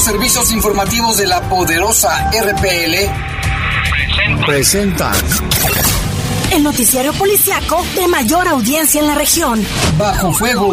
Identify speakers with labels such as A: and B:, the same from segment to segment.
A: Los servicios informativos de la poderosa RPL presentan
B: el noticiario policiaco de mayor audiencia en la región.
A: Bajo fuego.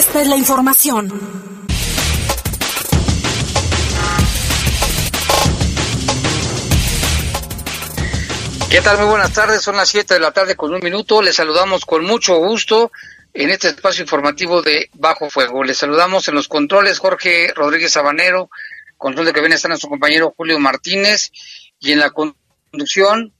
B: esta es la información.
C: ¿Qué tal? Muy buenas tardes. Son las 7 de la tarde con un minuto. Les saludamos con mucho gusto en este espacio informativo de Bajo Fuego. Les saludamos en los controles Jorge Rodríguez Sabanero, control de que viene está nuestro compañero Julio Martínez y en la conducción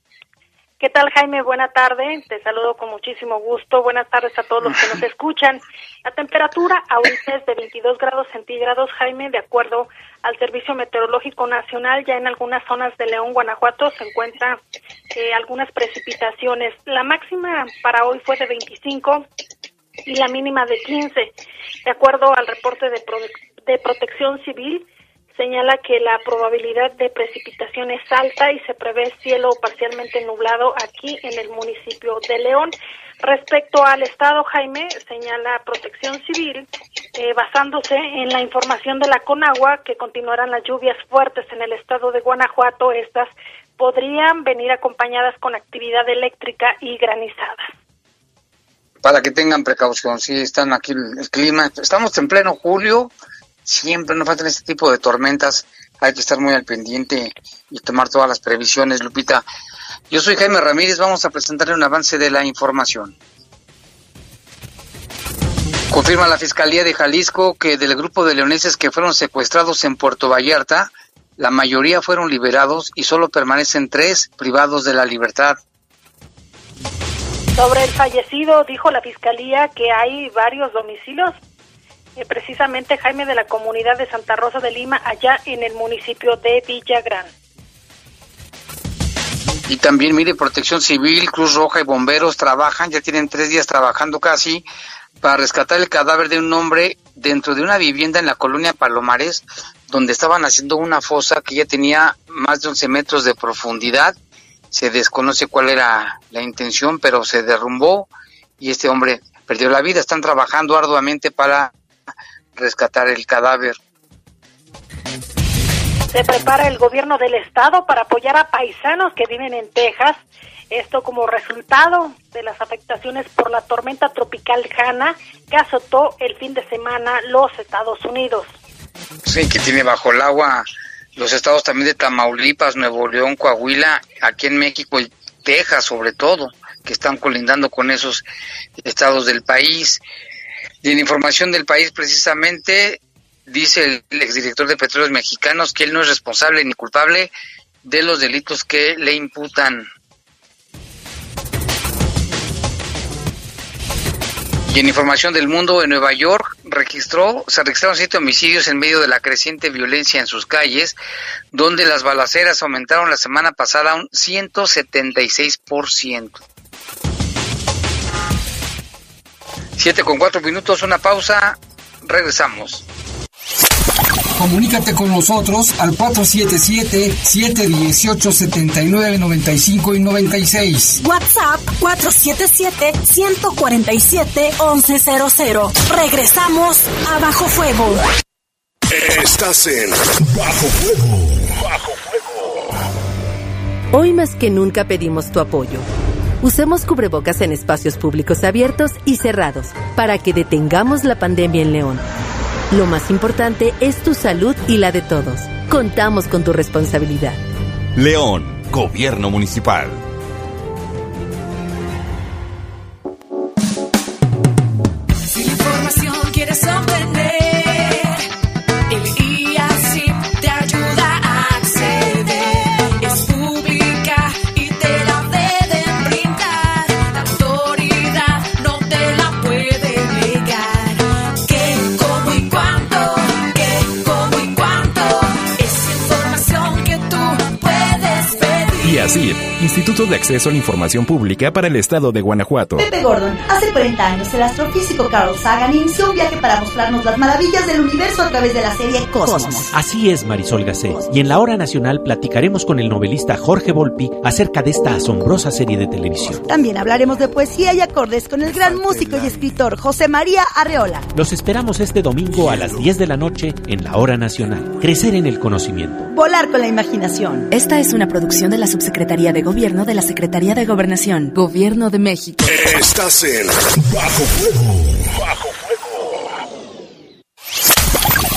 D: ¿Qué tal, Jaime? Buena tarde. Te saludo con muchísimo gusto. Buenas tardes a todos los que nos escuchan. La temperatura ahorita es de 22 grados centígrados, Jaime, de acuerdo al Servicio Meteorológico Nacional. Ya en algunas zonas de León, Guanajuato, se encuentran eh, algunas precipitaciones. La máxima para hoy fue de 25 y la mínima de 15. De acuerdo al reporte de, de Protección Civil, señala que la probabilidad de precipitación es alta y se prevé cielo parcialmente nublado aquí en el municipio de León. Respecto al estado, Jaime, señala Protección Civil, eh, basándose en la información de la Conagua, que continuarán las lluvias fuertes en el estado de Guanajuato. Estas podrían venir acompañadas con actividad eléctrica y granizada.
C: Para que tengan precaución, si están aquí el clima. Estamos en pleno julio, siempre nos faltan este tipo de tormentas, hay que estar muy al pendiente y tomar todas las previsiones, Lupita. Yo soy Jaime Ramírez, vamos a presentarle un avance de la información. Confirma la Fiscalía de Jalisco que del grupo de leoneses que fueron secuestrados en Puerto Vallarta, la mayoría fueron liberados y solo permanecen tres privados de la libertad.
D: Sobre el fallecido, dijo la Fiscalía que hay varios domicilios eh, precisamente Jaime de la comunidad de Santa Rosa de Lima, allá en el municipio de Villagrán.
C: Y también, mire, Protección Civil, Cruz Roja y bomberos trabajan, ya tienen tres días trabajando casi, para rescatar el cadáver de un hombre dentro de una vivienda en la colonia Palomares, donde estaban haciendo una fosa que ya tenía más de 11 metros de profundidad. Se desconoce cuál era la intención, pero se derrumbó y este hombre perdió la vida. Están trabajando arduamente para rescatar el cadáver.
D: Se prepara el gobierno del estado para apoyar a paisanos que viven en Texas, esto como resultado de las afectaciones por la tormenta tropical Hanna que azotó el fin de semana los Estados Unidos.
C: Sí, que tiene bajo el agua los estados también de Tamaulipas, Nuevo León, Coahuila, aquí en México y Texas sobre todo, que están colindando con esos estados del país. Y en información del país, precisamente, dice el exdirector de Petróleos Mexicanos que él no es responsable ni culpable de los delitos que le imputan. Y en información del mundo, en Nueva York registró, se registraron siete homicidios en medio de la creciente violencia en sus calles, donde las balaceras aumentaron la semana pasada un 176%. Siete con cuatro minutos, una pausa, regresamos.
A: Comunícate con nosotros al 477-718-7995 y 96.
B: WhatsApp 477-147-1100. Regresamos a Bajo Fuego.
E: Estás en Bajo Fuego. Bajo Fuego.
F: Hoy más que nunca pedimos tu apoyo. Usemos cubrebocas en espacios públicos abiertos y cerrados para que detengamos la pandemia en León. Lo más importante es tu salud y la de todos. Contamos con tu responsabilidad.
E: León, Gobierno Municipal.
G: Brasil.
H: Instituto de Acceso a la Información Pública para el Estado de Guanajuato.
I: Pepe Gordon, hace 40 años el astrofísico Carl Sagan inició un viaje para mostrarnos las maravillas del universo a través de la serie Cosmos.
J: Así es, Marisol Gacé. Y en la hora nacional platicaremos con el novelista Jorge Volpi acerca de esta asombrosa serie de televisión.
I: También hablaremos de poesía y acordes con el gran músico y escritor José María Arreola.
J: Los esperamos este domingo a las 10 de la noche en la hora nacional. Crecer en el conocimiento.
I: Volar con la imaginación.
K: Esta es una producción de la Subsecretaría de Gobierno de la Secretaría de Gobernación, Gobierno de México.
E: Estás en Bajo Fuego. Bajo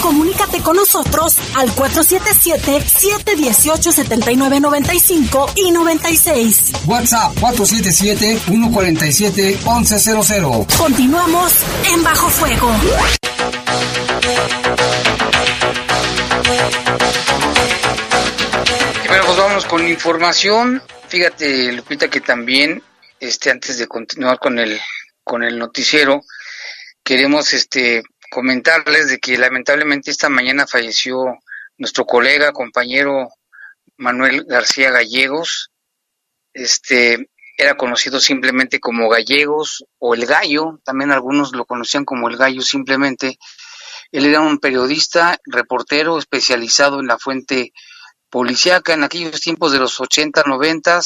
B: Comunícate con nosotros al 477-718-7995 y 96.
A: WhatsApp 477-147-1100.
B: Continuamos en Bajo Fuego.
C: Y bueno, pues vamos con información. Fíjate, Lupita, que también, este, antes de continuar con el, con el noticiero, queremos, este, comentarles de que lamentablemente esta mañana falleció nuestro colega, compañero Manuel García Gallegos. Este, era conocido simplemente como Gallegos o el Gallo, también algunos lo conocían como el Gallo simplemente. Él era un periodista, reportero especializado en la fuente policíaca en aquellos tiempos de los 80, 90,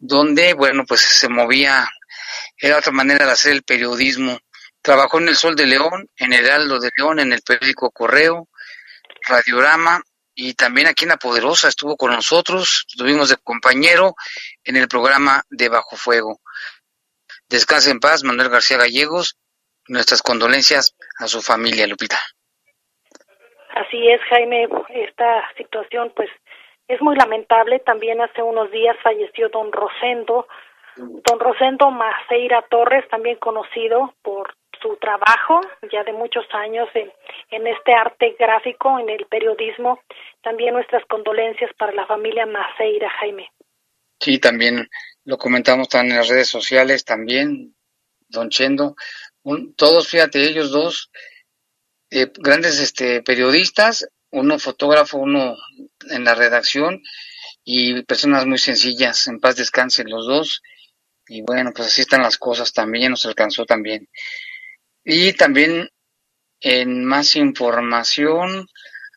C: donde, bueno, pues se movía, era otra manera de hacer el periodismo. Trabajó en El Sol de León, en Heraldo de León, en el periódico Correo, Radiorama y también aquí en La Poderosa estuvo con nosotros, estuvimos de compañero en el programa de Bajo Fuego. Descanse en paz, Manuel García Gallegos. Nuestras condolencias a su familia, Lupita.
D: Así es, Jaime, esta situación pues es muy lamentable. También hace unos días falleció don Rosendo, don Rosendo Maceira Torres, también conocido por su trabajo ya de muchos años en, este arte gráfico, en el periodismo. También nuestras condolencias para la familia Maceira, Jaime.
C: Sí, también lo comentamos también en las redes sociales, también, don Chendo. Un- todos, fíjate, ellos dos, eh, grandes este, periodistas, uno fotógrafo, uno en la redacción y personas muy sencillas, en paz descansen los dos. Y bueno, pues así están las cosas también, nos alcanzó también. Y también en más información,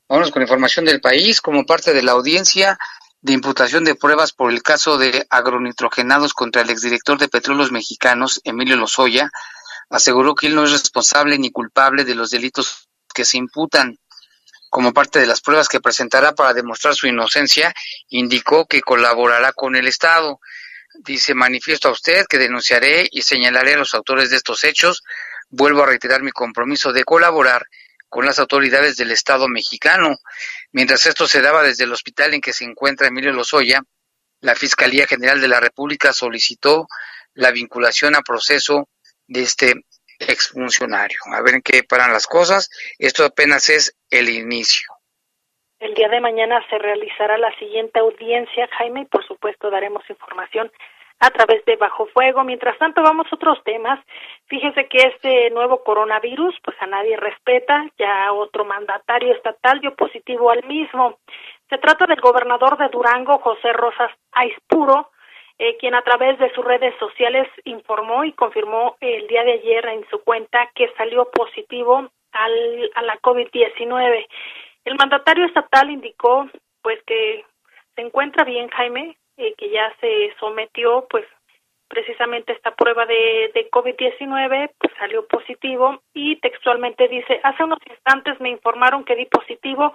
C: vámonos con información del país, como parte de la audiencia de imputación de pruebas por el caso de agronitrogenados contra el exdirector de Petróleos Mexicanos, Emilio Lozoya, aseguró que él no es responsable ni culpable de los delitos que se imputan. Como parte de las pruebas que presentará para demostrar su inocencia, indicó que colaborará con el Estado. Dice, manifiesto a usted que denunciaré y señalaré a los autores de estos hechos. Vuelvo a reiterar mi compromiso de colaborar con las autoridades del Estado mexicano. Mientras esto se daba desde el hospital en que se encuentra Emilio Lozoya, la Fiscalía General de la República solicitó la vinculación a proceso de este exfuncionario. A ver en qué paran las cosas. Esto apenas es el inicio.
D: El día de mañana se realizará la siguiente audiencia, Jaime, y por supuesto daremos información a través de Bajo Fuego. Mientras tanto, vamos a otros temas. Fíjese que este nuevo coronavirus, pues a nadie respeta. Ya otro mandatario estatal dio positivo al mismo. Se trata del gobernador de Durango, José Rosas Aispuro, eh, quien a través de sus redes sociales informó y confirmó el día de ayer en su cuenta que salió positivo al, a la COVID-19. El mandatario estatal indicó pues que se encuentra bien Jaime, eh, que ya se sometió pues precisamente esta prueba de, de COVID-19, pues salió positivo y textualmente dice, hace unos instantes me informaron que di positivo,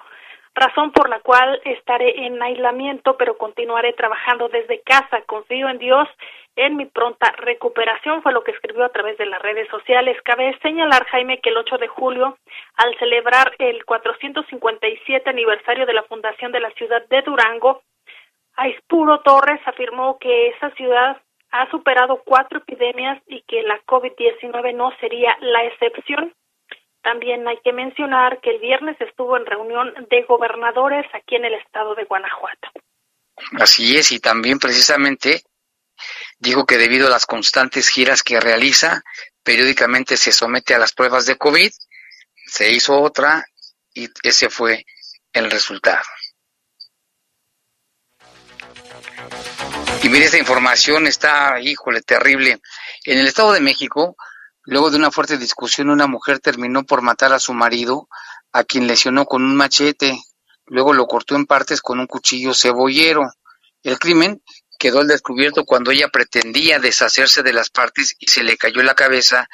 D: razón por la cual estaré en aislamiento, pero continuaré trabajando desde casa. Confío en Dios en mi pronta recuperación, fue lo que escribió a través de las redes sociales. Cabe señalar, Jaime, que el 8 de julio, al celebrar el 457 aniversario de la fundación de la ciudad de Durango, Aispuro Torres afirmó que esa ciudad ha superado cuatro epidemias y que la COVID-19 no sería la excepción. También hay que mencionar que el viernes estuvo en reunión de gobernadores aquí en el estado de Guanajuato.
C: Así es, y también precisamente dijo que debido a las constantes giras que realiza, periódicamente se somete a las pruebas de COVID, se hizo otra y ese fue el resultado. Y mire, esta información está, híjole, terrible. En el Estado de México, luego de una fuerte discusión, una mujer terminó por matar a su marido, a quien lesionó con un machete. Luego lo cortó en partes con un cuchillo cebollero. El crimen quedó al descubierto cuando ella pretendía deshacerse de las partes y se le cayó la cabeza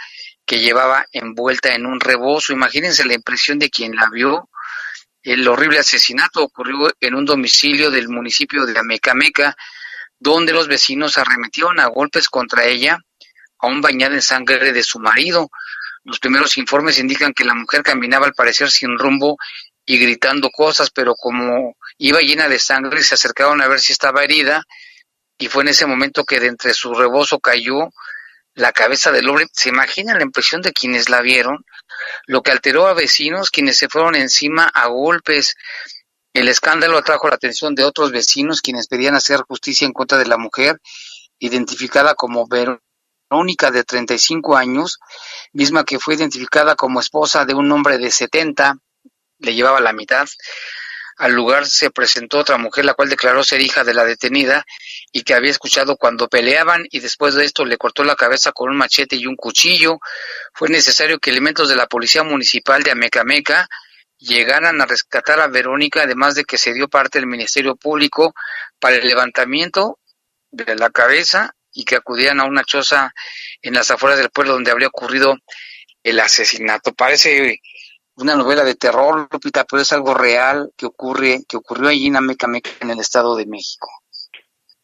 C: que llevaba envuelta en un rebozo. Imagínense la impresión de quien la vio. El horrible asesinato ocurrió en un domicilio del municipio de Amecameca, donde los vecinos arremetieron a golpes contra ella, aún bañada en sangre de su marido. Los primeros informes indican que la mujer caminaba al parecer sin rumbo y gritando cosas, pero como iba llena de sangre, se acercaron a ver si estaba herida y fue en ese momento que de entre su rebozo cayó la cabeza del hombre. ¿Se imagina la impresión de quienes la vieron? Lo que alteró a vecinos, quienes se fueron encima a golpes. El escándalo atrajo la atención de otros vecinos, quienes pedían hacer justicia en contra de la mujer, identificada como Verónica, de 35 años, misma que fue identificada como esposa de un hombre de 70, le llevaba la mitad. Al lugar se presentó otra mujer, la cual declaró ser hija de la detenida y que había escuchado cuando peleaban y después de esto le cortó la cabeza con un machete y un cuchillo. Fue necesario que elementos de la Policía Municipal de Amecameca llegaran a rescatar a Verónica, además de que se dio parte del Ministerio Público para el levantamiento de la cabeza y que acudieran a una choza en las afueras del pueblo donde habría ocurrido el asesinato. Parece una novela de terror, Lupita, pero es algo real que ocurre, que ocurrió allí en Amecameca, en el Estado de México.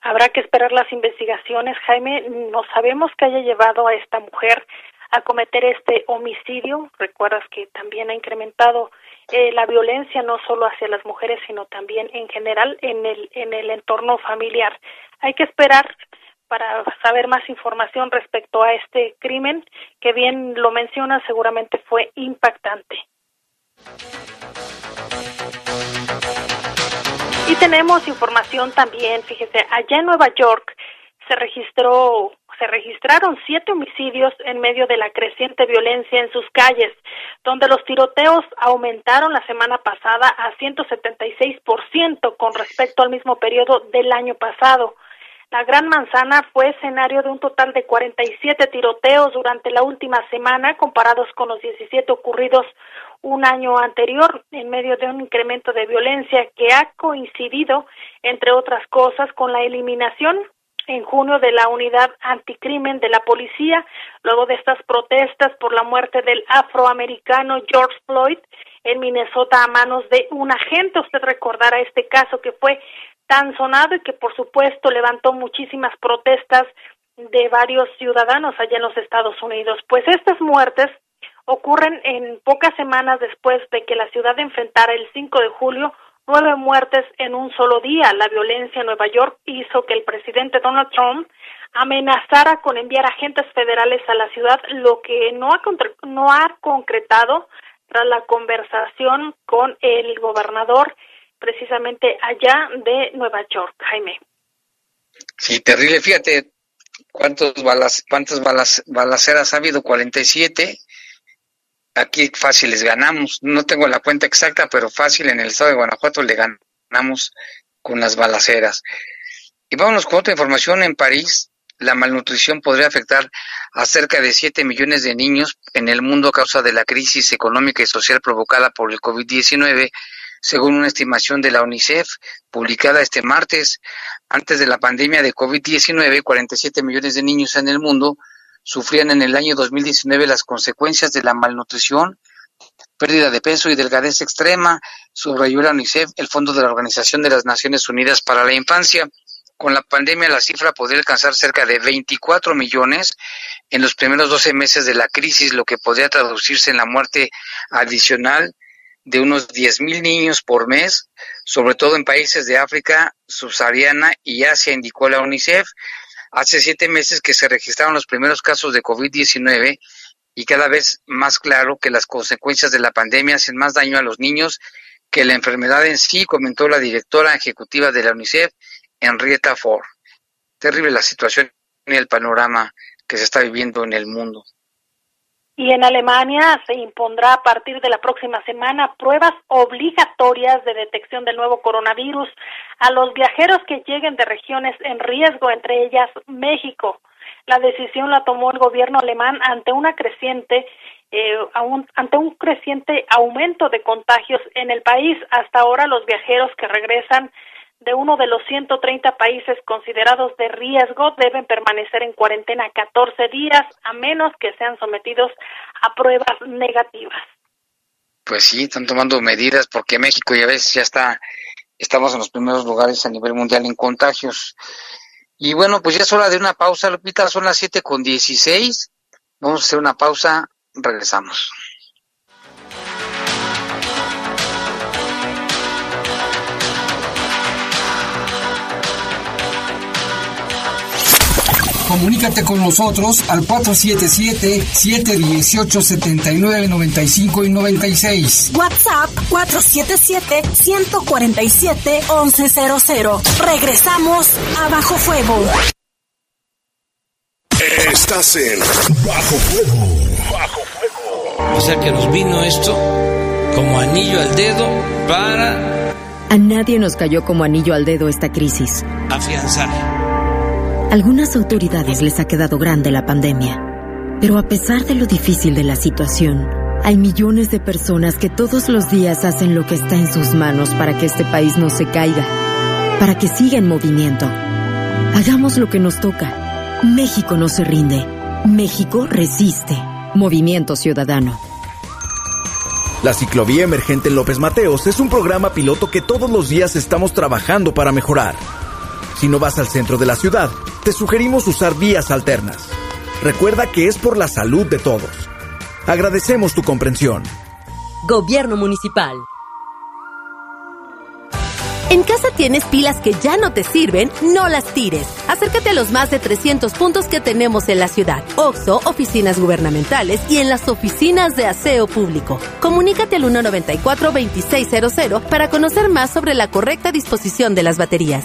D: Habrá que esperar las investigaciones, Jaime. No sabemos qué haya llevado a esta mujer a cometer este homicidio. Recuerdas que también ha incrementado eh, la violencia no solo hacia las mujeres, sino también en general en el en el entorno familiar. Hay que esperar para saber más información respecto a este crimen que bien lo menciona seguramente fue impactante. Y tenemos información también, fíjese, allá en Nueva York se registró se registraron siete homicidios en medio de la creciente violencia en sus calles, donde los tiroteos aumentaron la semana pasada a 176% con respecto al mismo periodo del año pasado. La Gran Manzana fue escenario de un total de 47 tiroteos durante la última semana, comparados con los 17 ocurridos un año anterior, en medio de un incremento de violencia que ha coincidido, entre otras cosas, con la eliminación en junio de la unidad anticrimen de la policía, luego de estas protestas por la muerte del afroamericano George Floyd en Minnesota a manos de un agente. Usted recordará este caso que fue tan sonado y que por supuesto levantó muchísimas protestas de varios ciudadanos allá en los Estados Unidos. Pues estas muertes ocurren en pocas semanas después de que la ciudad enfrentara el 5 de julio nueve muertes en un solo día. La violencia en Nueva York hizo que el presidente Donald Trump amenazara con enviar agentes federales a la ciudad, lo que no ha, no ha concretado tras la conversación con el gobernador precisamente allá de Nueva York, Jaime.
C: Sí, terrible. Fíjate cuántos balas, cuántas balas, balaceras ha habido, 47 aquí fácil les ganamos. No tengo la cuenta exacta, pero fácil en el estado de Guanajuato le ganamos con las balaceras. Y vámonos con otra información. En París, la malnutrición podría afectar a cerca de 7 millones de niños en el mundo a causa de la crisis económica y social provocada por el COVID-19, según una estimación de la UNICEF publicada este martes. Antes de la pandemia de COVID-19, 47 millones de niños en el mundo sufrían en el año 2019 las consecuencias de la malnutrición, pérdida de peso y delgadez extrema, subrayó la UNICEF, el Fondo de la Organización de las Naciones Unidas para la Infancia. Con la pandemia la cifra podría alcanzar cerca de 24 millones en los primeros 12 meses de la crisis, lo que podría traducirse en la muerte adicional de unos 10 mil niños por mes, sobre todo en países de África subsahariana y Asia, indicó la UNICEF. Hace siete meses que se registraron los primeros casos de COVID-19 y cada vez más claro que las consecuencias de la pandemia hacen más daño a los niños que la enfermedad en sí, comentó la directora ejecutiva de la UNICEF, Henrietta Ford. Terrible la situación y el panorama que se está viviendo en el mundo.
D: Y en Alemania se impondrá a partir de la próxima semana pruebas obligatorias de detección del nuevo coronavirus a los viajeros que lleguen de regiones en riesgo, entre ellas México. La decisión la tomó el gobierno alemán ante una creciente eh, ante un creciente aumento de contagios en el país. Hasta ahora los viajeros que regresan de uno de los 130 países considerados de riesgo deben permanecer en cuarentena 14 días a menos que sean sometidos a pruebas negativas.
C: Pues sí, están tomando medidas porque México ya ves ya está estamos en los primeros lugares a nivel mundial en contagios. Y bueno, pues ya es hora de una pausa, Lupita, son las 7 con 16. Vamos a hacer una pausa, regresamos.
A: Comunícate con nosotros al 477-718-7995 y 96.
B: WhatsApp 477-147-1100. Regresamos a Bajo Fuego.
E: Estás en Bajo Fuego. Bajo Fuego.
L: O sea que nos vino esto como anillo al dedo para...
K: A nadie nos cayó como anillo al dedo esta crisis.
L: Afianzar
K: algunas autoridades les ha quedado grande la pandemia, pero a pesar de lo difícil de la situación, hay millones de personas que todos los días hacen lo que está en sus manos para que este país no se caiga, para que siga en movimiento. Hagamos lo que nos toca. México no se rinde. México resiste. Movimiento Ciudadano.
M: La ciclovía emergente López Mateos es un programa piloto que todos los días estamos trabajando para mejorar. Si no vas al centro de la ciudad, te sugerimos usar vías alternas. Recuerda que es por la salud de todos. Agradecemos tu comprensión.
F: Gobierno Municipal. En casa tienes pilas que ya no te sirven, no las tires. Acércate a los más de 300 puntos que tenemos en la ciudad. OXO, oficinas gubernamentales y en las oficinas de aseo público. Comunícate al 194-2600 para conocer más sobre la correcta disposición de las baterías.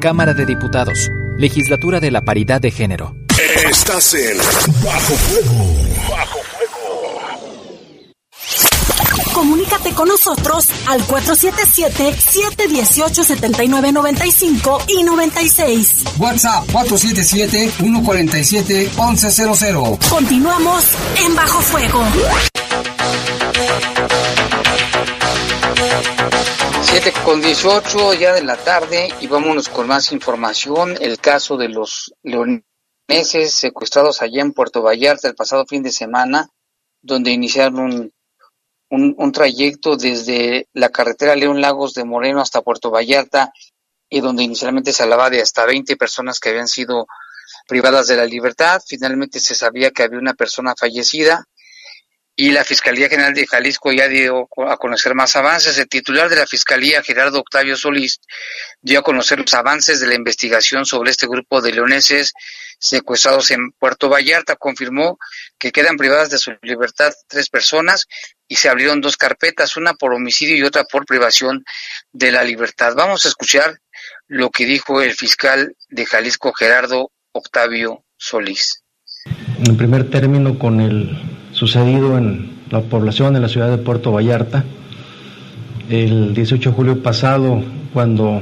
N: Cámara de Diputados, Legislatura de la Paridad de Género.
E: Estás en Bajo Fuego. Bajo Fuego.
B: Comunícate con nosotros al 477-718-7995 y 96.
A: WhatsApp 477-147-1100.
B: Continuamos en Bajo Fuego.
C: 7 con 18 ya de la tarde y vámonos con más información. El caso de los leoneses secuestrados allá en Puerto Vallarta el pasado fin de semana, donde iniciaron un, un, trayecto desde la carretera León Lagos de Moreno hasta Puerto Vallarta y donde inicialmente se hablaba de hasta 20 personas que habían sido privadas de la libertad. Finalmente se sabía que había una persona fallecida y la Fiscalía General de Jalisco ya dio a conocer más avances. El titular de la Fiscalía, Gerardo Octavio Solís, dio a conocer los avances de la investigación sobre este grupo de leoneses secuestrados en Puerto Vallarta. Confirmó que quedan privadas de su libertad tres personas y se abrieron dos carpetas, una por homicidio y otra por privación de la libertad. Vamos a escuchar lo que dijo el fiscal de Jalisco, Gerardo Octavio Solís.
O: En primer término, con el sucedido en la población de la ciudad de Puerto Vallarta el 18 de julio pasado, cuando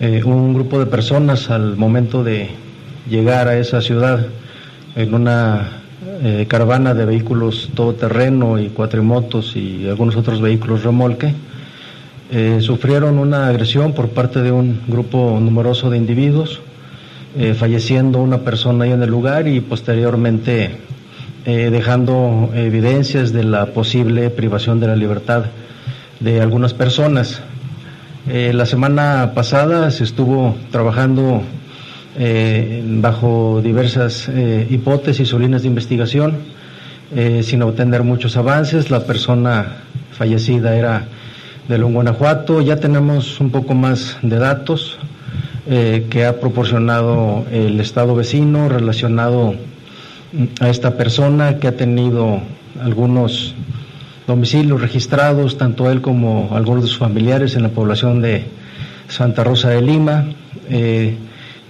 O: eh, un grupo de personas al momento de llegar a esa ciudad en una eh, caravana de vehículos todoterreno y cuatrimotos y algunos otros vehículos remolque, eh, sufrieron una agresión por parte de un grupo numeroso de individuos, falleciendo una persona ahí en el lugar y posteriormente eh, dejando evidencias de la posible privación de la libertad de algunas personas. Eh, la semana pasada se estuvo trabajando eh, bajo diversas hipótesis o líneas de investigación sin obtener muchos avances. La persona fallecida era de León, Guanajuato. Ya tenemos un poco más de datos que ha proporcionado el Estado vecino relacionado a esta persona que ha tenido algunos domicilios registrados, tanto él como algunos de sus familiares en la población de Santa Rosa de Lima. Eh,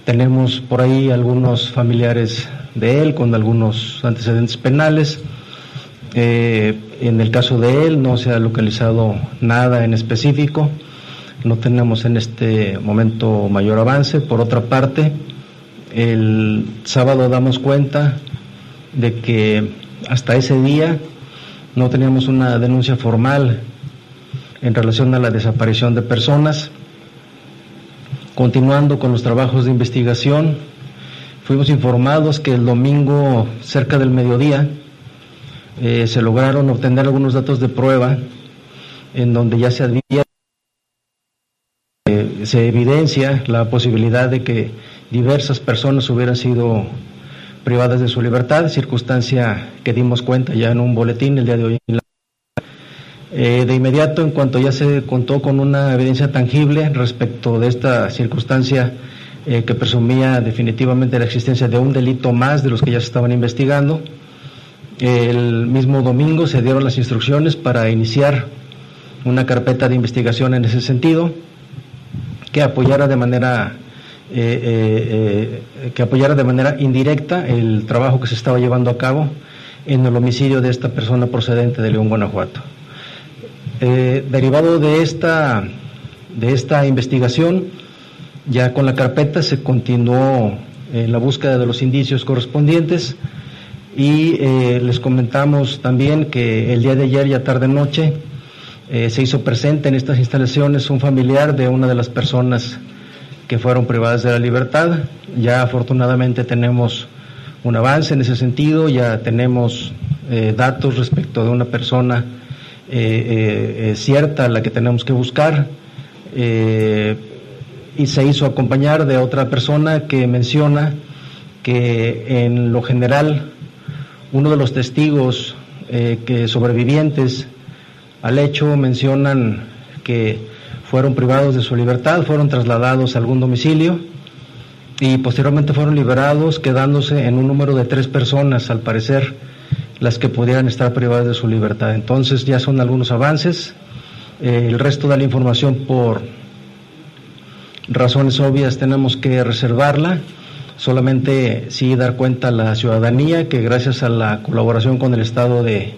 O: tenemos por ahí algunos familiares de él con algunos antecedentes penales. Eh, en el caso de él no se ha localizado nada en específico, no tenemos en este momento mayor avance. Por otra parte, el sábado damos cuenta de que hasta ese día no teníamos una denuncia formal en relación a la desaparición de personas. Continuando con los trabajos de investigación, fuimos informados que el domingo cerca del mediodía eh, se lograron obtener algunos datos de prueba en donde ya se advierte, eh, se evidencia la posibilidad de que diversas personas hubieran sido privadas de su libertad, circunstancia que dimos cuenta ya en un boletín el día de hoy. Eh, de inmediato, en cuanto ya se contó con una evidencia tangible respecto de esta circunstancia eh, que presumía definitivamente la existencia de un delito más de los que ya se estaban investigando, el mismo domingo se dieron las instrucciones para iniciar una carpeta de investigación en ese sentido que apoyara de manera eh, eh, eh, que apoyara de manera indirecta el trabajo que se estaba llevando a cabo en el homicidio de esta persona procedente de León, Guanajuato. derivado de esta, de esta investigación, ya con la carpeta se continuó en la búsqueda de los indicios correspondientes y les comentamos también que el día de ayer, ya tarde noche, se hizo presente en estas instalaciones un familiar de una de las personas fueron privadas de la libertad. Ya afortunadamente tenemos un avance en ese sentido, ya tenemos eh, datos respecto de una persona eh, eh, cierta a la que tenemos que buscar y se hizo acompañar de otra persona que menciona que en lo general uno de los testigos que sobrevivientes al hecho mencionan que fueron privados de su libertad, fueron trasladados a algún domicilio y posteriormente fueron liberados, quedándose en un número de tres personas, al parecer, las que pudieran estar privadas de su libertad. Entonces ya son algunos avances. Eh, el resto de la información, por razones obvias, tenemos que reservarla. Solamente sí dar cuenta a la ciudadanía que gracias a la colaboración con el Estado de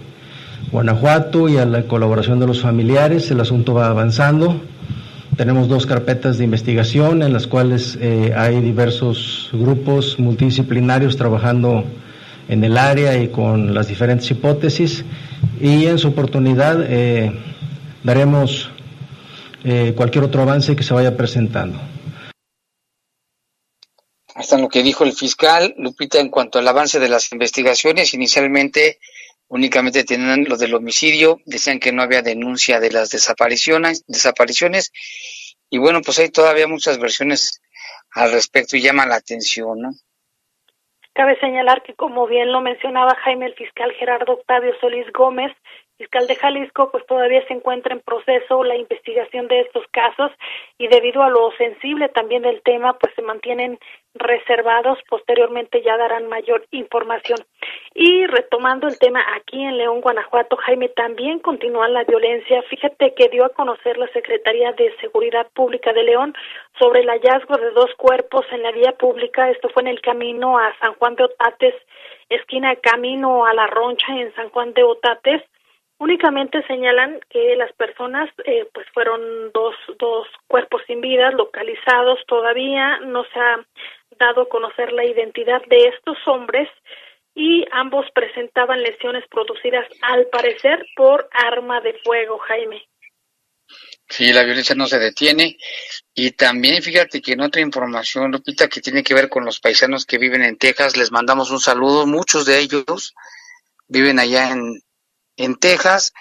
O: Guanajuato y a la colaboración de los familiares, el asunto va avanzando. Tenemos dos carpetas de investigación en las cuales eh, hay diversos grupos multidisciplinarios trabajando en el área y con las diferentes hipótesis y en su oportunidad eh, daremos eh, cualquier otro avance que se vaya presentando.
C: Hasta lo que dijo el fiscal, Lupita, en cuanto al avance de las investigaciones, inicialmente únicamente tenían lo del homicidio, decían que no había denuncia de las desapariciones, desapariciones, y bueno, pues hay todavía muchas versiones al respecto y llama la atención, ¿no?
D: Cabe señalar que, como bien lo mencionaba Jaime, el fiscal Gerardo Octavio Solís Gómez, fiscal de Jalisco, pues todavía se encuentra en proceso la investigación de estos casos y debido a lo sensible también del tema, pues se mantienen reservados. Posteriormente ya darán mayor información. Y retomando el tema aquí en León, Guanajuato, Jaime, también continúa la violencia. Fíjate que dio a conocer la Secretaría de Seguridad Pública de León sobre el hallazgo de dos cuerpos en la vía pública. Esto fue en el camino a San Juan de Otates, esquina camino a la Roncha en San Juan de Otates Únicamente señalan que las personas, eh, pues fueron dos, dos cuerpos sin vida localizados. Todavía no se dado a conocer la identidad de estos hombres y ambos presentaban lesiones producidas, al parecer, por arma de fuego, Jaime.
C: Sí, la violencia no se detiene. Y también fíjate que en otra información, Lupita, que tiene que ver con los paisanos que viven en Texas, les mandamos un saludo. Muchos de ellos viven allá en, en Texas.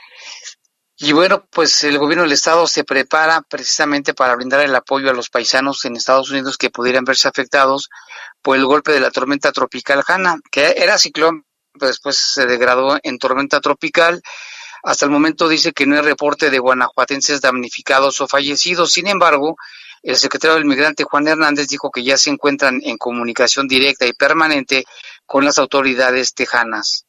C: Y bueno, pues el gobierno del estado se prepara precisamente para brindar el apoyo a los paisanos en Estados Unidos que pudieran verse afectados por el golpe de la tormenta tropical Hanna, que era ciclón pero después se degradó en tormenta tropical. Hasta el momento dice que no hay reporte de guanajuatenses damnificados o fallecidos. Sin embargo, el secretario del Migrante Juan Hernández dijo que ya se encuentran en comunicación directa y permanente con las autoridades tejanas.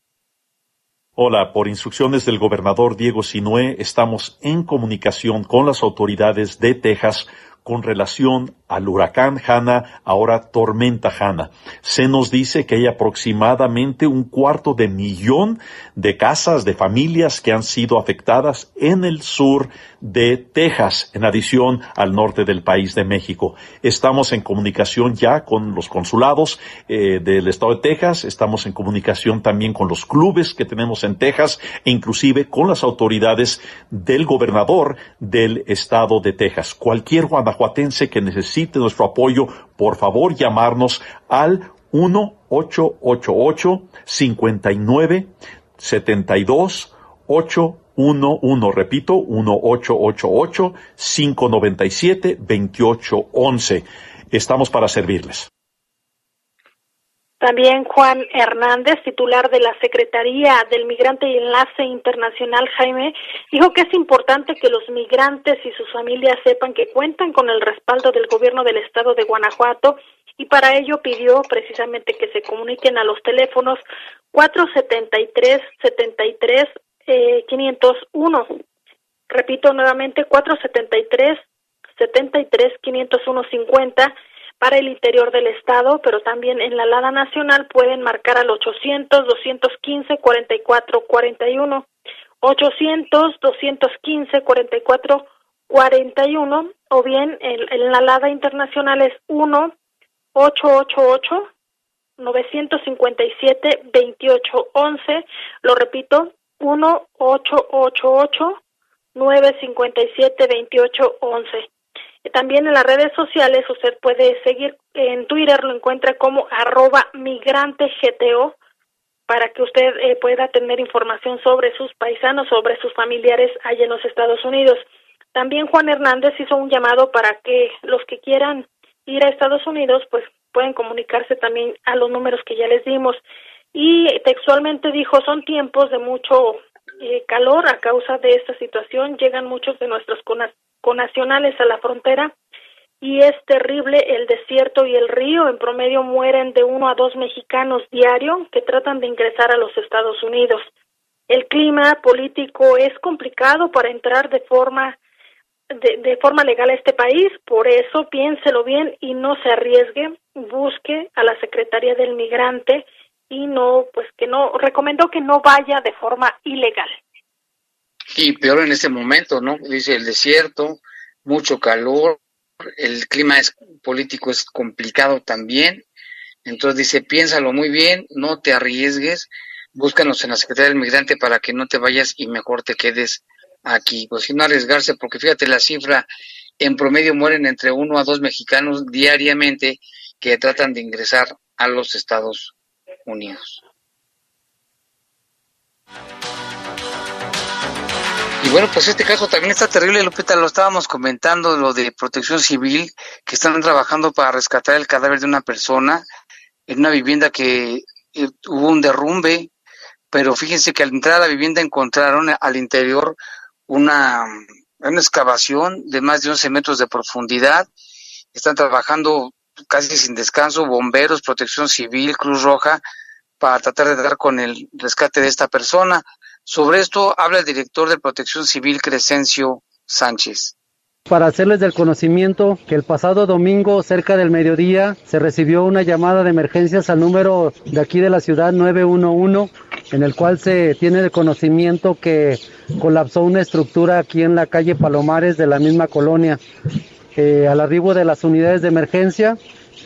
P: Hola, por instrucciones del gobernador Diego Sinué, estamos en comunicación con las autoridades de Texas con relación al huracán Hanna, ahora tormenta Hanna. Se nos dice que hay aproximadamente un cuarto de millón de casas, de familias que han sido afectadas en el sur de Texas, en adición al norte del país de México. Estamos en comunicación ya con los consulados eh, del estado de Texas, estamos en comunicación también con los clubes que tenemos en Texas e inclusive con las autoridades del gobernador del estado de Texas. Cualquier guanajuatense que necesite nuestro apoyo, por favor llamarnos al 1-888-59-72-811. Repito, 1-888-597-2811. Estamos para servirles.
D: También Juan Hernández, titular de la Secretaría del Migrante y Enlace Internacional, Jaime, dijo que es importante que los migrantes y sus familias sepan que cuentan con el respaldo del gobierno del estado de Guanajuato y para ello pidió precisamente que se comuniquen a los teléfonos 473 73 eh, 501. Repito nuevamente 473 73 501 50 para el interior del estado, pero también en la Lada Nacional pueden marcar al 800-215-4441, 800-215-4441, o bien en, en la Lada Internacional es 1-888-957-2811, lo repito, 1-888-957-2811. También en las redes sociales usted puede seguir en Twitter, lo encuentra como arroba migrantegto para que usted eh, pueda tener información sobre sus paisanos, sobre sus familiares allá en los Estados Unidos. También Juan Hernández hizo un llamado para que los que quieran ir a Estados Unidos, pues pueden comunicarse también a los números que ya les dimos. Y textualmente dijo, son tiempos de mucho eh, calor a causa de esta situación, llegan muchos de nuestros nacionales a la frontera y es terrible el desierto y el río. En promedio mueren de uno a dos mexicanos diario que tratan de ingresar a los Estados Unidos. El clima político es complicado para entrar de forma de, de, forma legal a este país, por eso piénselo bien y no se arriesgue, busque a la Secretaría del Migrante y no, pues que no, recomendó que no vaya de forma ilegal.
C: Y peor en este momento, ¿no? Dice el desierto, mucho calor, el clima es, político es complicado también. Entonces dice, piénsalo muy bien, no te arriesgues, búscanos en la Secretaría del Migrante para que no te vayas y mejor te quedes aquí. Pues no arriesgarse, porque fíjate la cifra, en promedio mueren entre uno a dos mexicanos diariamente que tratan de ingresar a los Estados Unidos. Y bueno, pues este caso también está terrible, Lupita, lo estábamos comentando, lo de protección civil, que están trabajando para rescatar el cadáver de una persona en una vivienda que eh, hubo un derrumbe, pero fíjense que al entrar a la vivienda encontraron al interior una, una excavación de más de 11 metros de profundidad, están trabajando casi sin descanso, bomberos, protección civil, Cruz Roja, para tratar de dar con el rescate de esta persona. Sobre esto habla el director de Protección Civil, Crescencio Sánchez.
Q: Para hacerles del conocimiento que el pasado domingo, cerca del mediodía, se recibió una llamada de emergencias al número de aquí de la ciudad 911, en el cual se tiene de conocimiento que colapsó una estructura aquí en la calle Palomares de la misma colonia. Eh, al arribo de las unidades de emergencia,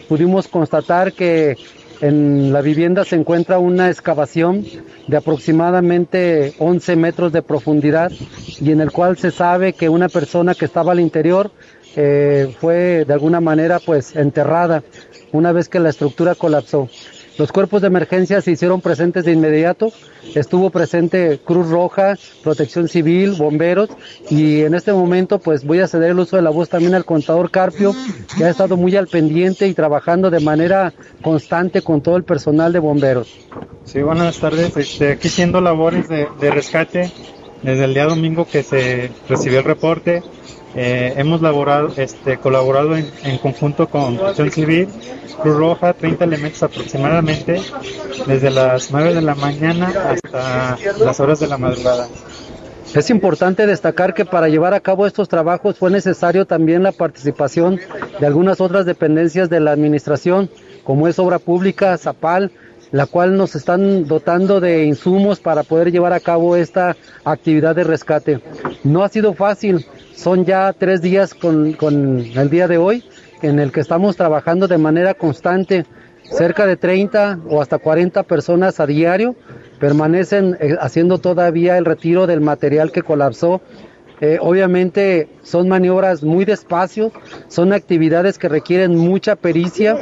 Q: pudimos constatar que en la vivienda se encuentra una excavación de aproximadamente 11 metros de profundidad y en el cual se sabe que una persona que estaba al interior eh, fue de alguna manera pues enterrada una vez que la estructura colapsó. Los cuerpos de emergencia se hicieron presentes de inmediato. Estuvo presente Cruz Roja, Protección Civil, bomberos y en este momento pues voy a ceder el uso de la voz también al contador Carpio, que ha estado muy al pendiente y trabajando de manera constante con todo el personal de bomberos.
R: Sí, buenas tardes. Este, aquí siendo labores de, de rescate desde el día domingo que se recibió el reporte. Eh, hemos laborado, este, colaborado en, en conjunto con Protección Civil, Cruz Roja, 30 elementos aproximadamente, desde las 9 de la mañana hasta las horas de la madrugada.
Q: Es importante destacar que para llevar a cabo estos trabajos fue necesario también la participación de algunas otras dependencias de la administración, como es Obra Pública, Zapal, la cual nos están dotando de insumos para poder llevar a cabo esta actividad de rescate. No ha sido fácil, son ya tres días con, con el día de hoy en el que estamos trabajando de manera constante. Cerca de 30 o hasta 40 personas a diario permanecen eh, haciendo todavía el retiro del material que colapsó. Eh, obviamente son maniobras muy despacio, son actividades que requieren mucha pericia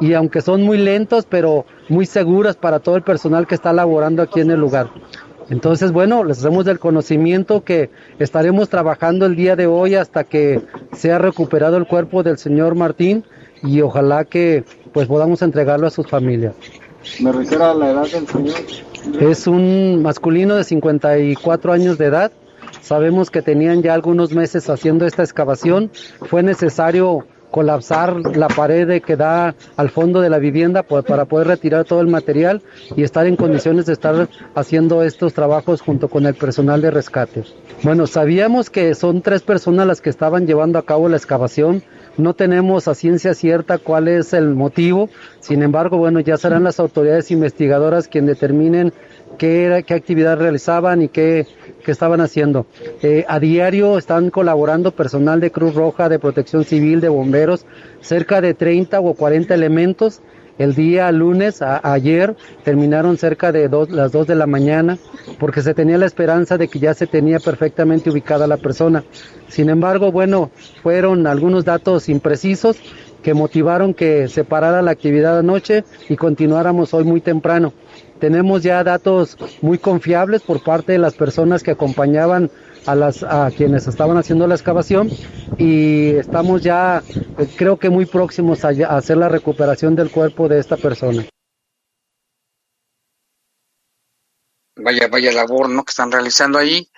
Q: y aunque son muy lentos, pero muy seguras para todo el personal que está laborando aquí en el lugar. Entonces, bueno, les hacemos del conocimiento que estaremos trabajando el día de hoy hasta que sea recuperado el cuerpo del señor Martín y ojalá que pues podamos entregarlo a sus familias.
S: ¿Me refiero la edad del señor?
Q: Es un masculino de 54 años de edad. Sabemos que tenían ya algunos meses haciendo esta excavación. Fue necesario colapsar la pared que da al fondo de la vivienda para poder retirar todo el material y estar en condiciones de estar haciendo estos trabajos junto con el personal de rescate. Bueno, sabíamos que son tres personas las que estaban llevando a cabo la excavación. No tenemos a ciencia cierta cuál es el motivo. Sin embargo, bueno, ya serán las autoridades investigadoras quienes determinen qué, actividad realizaban y qué, estaban haciendo. Eh, a diario están colaborando personal de Cruz Roja, de Protección Civil, de bomberos, cerca de 30 o 40 elementos. El día lunes, a, ayer, terminaron cerca de las 2 de la mañana, porque se tenía la esperanza de que ya se tenía perfectamente ubicada la persona. Sin embargo, bueno, fueron algunos datos imprecisos que motivaron que se parara la actividad anoche y continuáramos hoy muy temprano. Tenemos ya datos muy confiables por parte de las personas que acompañaban a las a quienes estaban haciendo la excavación y estamos ya eh, creo que muy próximos a, hacer la recuperación del cuerpo de esta persona.
C: Vaya, vaya labor, ¿no? Que están realizando ahí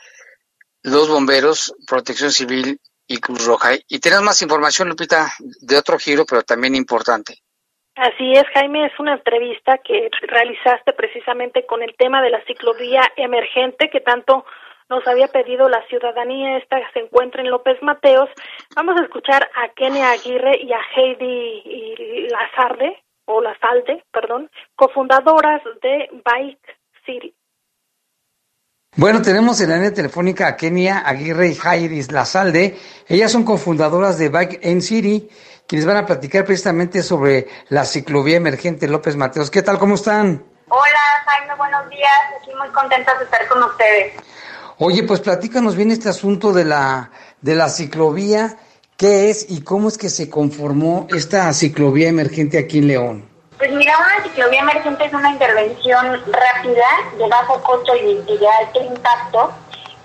C: los bomberos, Protección Civil y Cruz Roja. Y tenemos más información, Lupita, de otro giro, pero también importante.
D: Así es, Jaime, es una entrevista que realizaste precisamente con el tema de la ciclovía emergente que tanto nos había pedido la ciudadanía. Esta se encuentra en López Mateos. Vamos a escuchar a Kenia Aguirre y a Heidi Lazarde, o Lazalde, perdón, cofundadoras de Bike City.
C: Bueno, tenemos en la línea telefónica a Kenia Aguirre y Heidi Lazalde. Ellas son cofundadoras de Bike en City, quienes van a platicar precisamente sobre la ciclovía emergente López Mateos. ¿Qué tal? ¿Cómo están?
T: Hola, Jaime, buenos días. Aquí muy contentas de estar con ustedes.
C: Oye, pues platícanos bien este asunto de la, de la ciclovía, qué es y cómo es que se conformó esta ciclovía emergente aquí en León.
T: Pues mira, una ciclovía emergente es una intervención rápida, de bajo costo y y de alto impacto,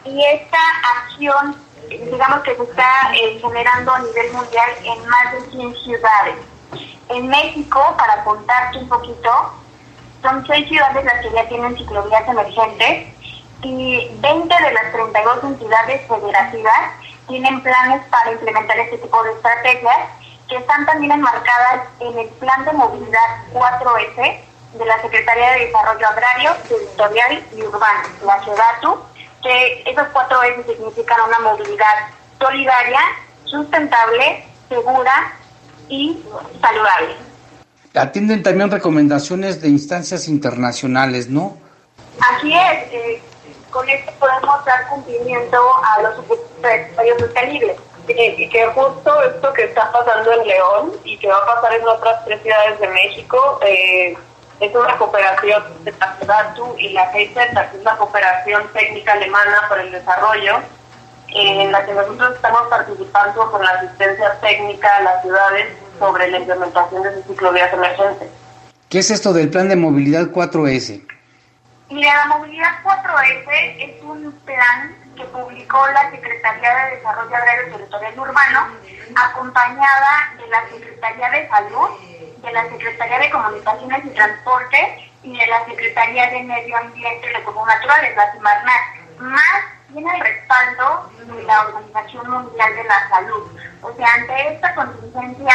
T: y esta acción, digamos que se está eh, generando a nivel mundial en más de 100 ciudades. En México, para contarte un poquito, son seis ciudades las que ya tienen ciclovías emergentes y 20 de las 32 entidades federativas tienen planes para implementar este tipo de estrategias que están también enmarcadas en el Plan de Movilidad 4S de la Secretaría de Desarrollo Agrario, Territorial y Urbano, la SEDATU, que esos cuatro S significan una movilidad solidaria, sustentable, segura y saludable.
C: Atienden también recomendaciones de instancias internacionales, ¿no?
T: Así es, eh, con esto podemos dar cumplimiento a los objetivos sostenibles.
U: Y que justo esto que está pasando en León y que va a pasar en otras tres ciudades de México eh, es una cooperación de la SEDATU y la GIZ, que es una cooperación técnica alemana por el desarrollo, eh, en la que nosotros estamos participando con la asistencia técnica a las ciudades sobre la implementación de sus ciclovías emergentes.
C: ¿Qué es esto del plan de movilidad 4S?
T: Mira, la movilidad 4S es un plan que publicó la Secretaría de Desarrollo Agrario Territorial y Urbano, acompañada de la Secretaría de Salud, de la Secretaría de Comunicaciones y Transporte y de la Secretaría de Medio Ambiente y Recursos Naturales, la CIMARNAC, más tiene el respaldo de la Organización Mundial de la Salud. O sea, ante esta contingencia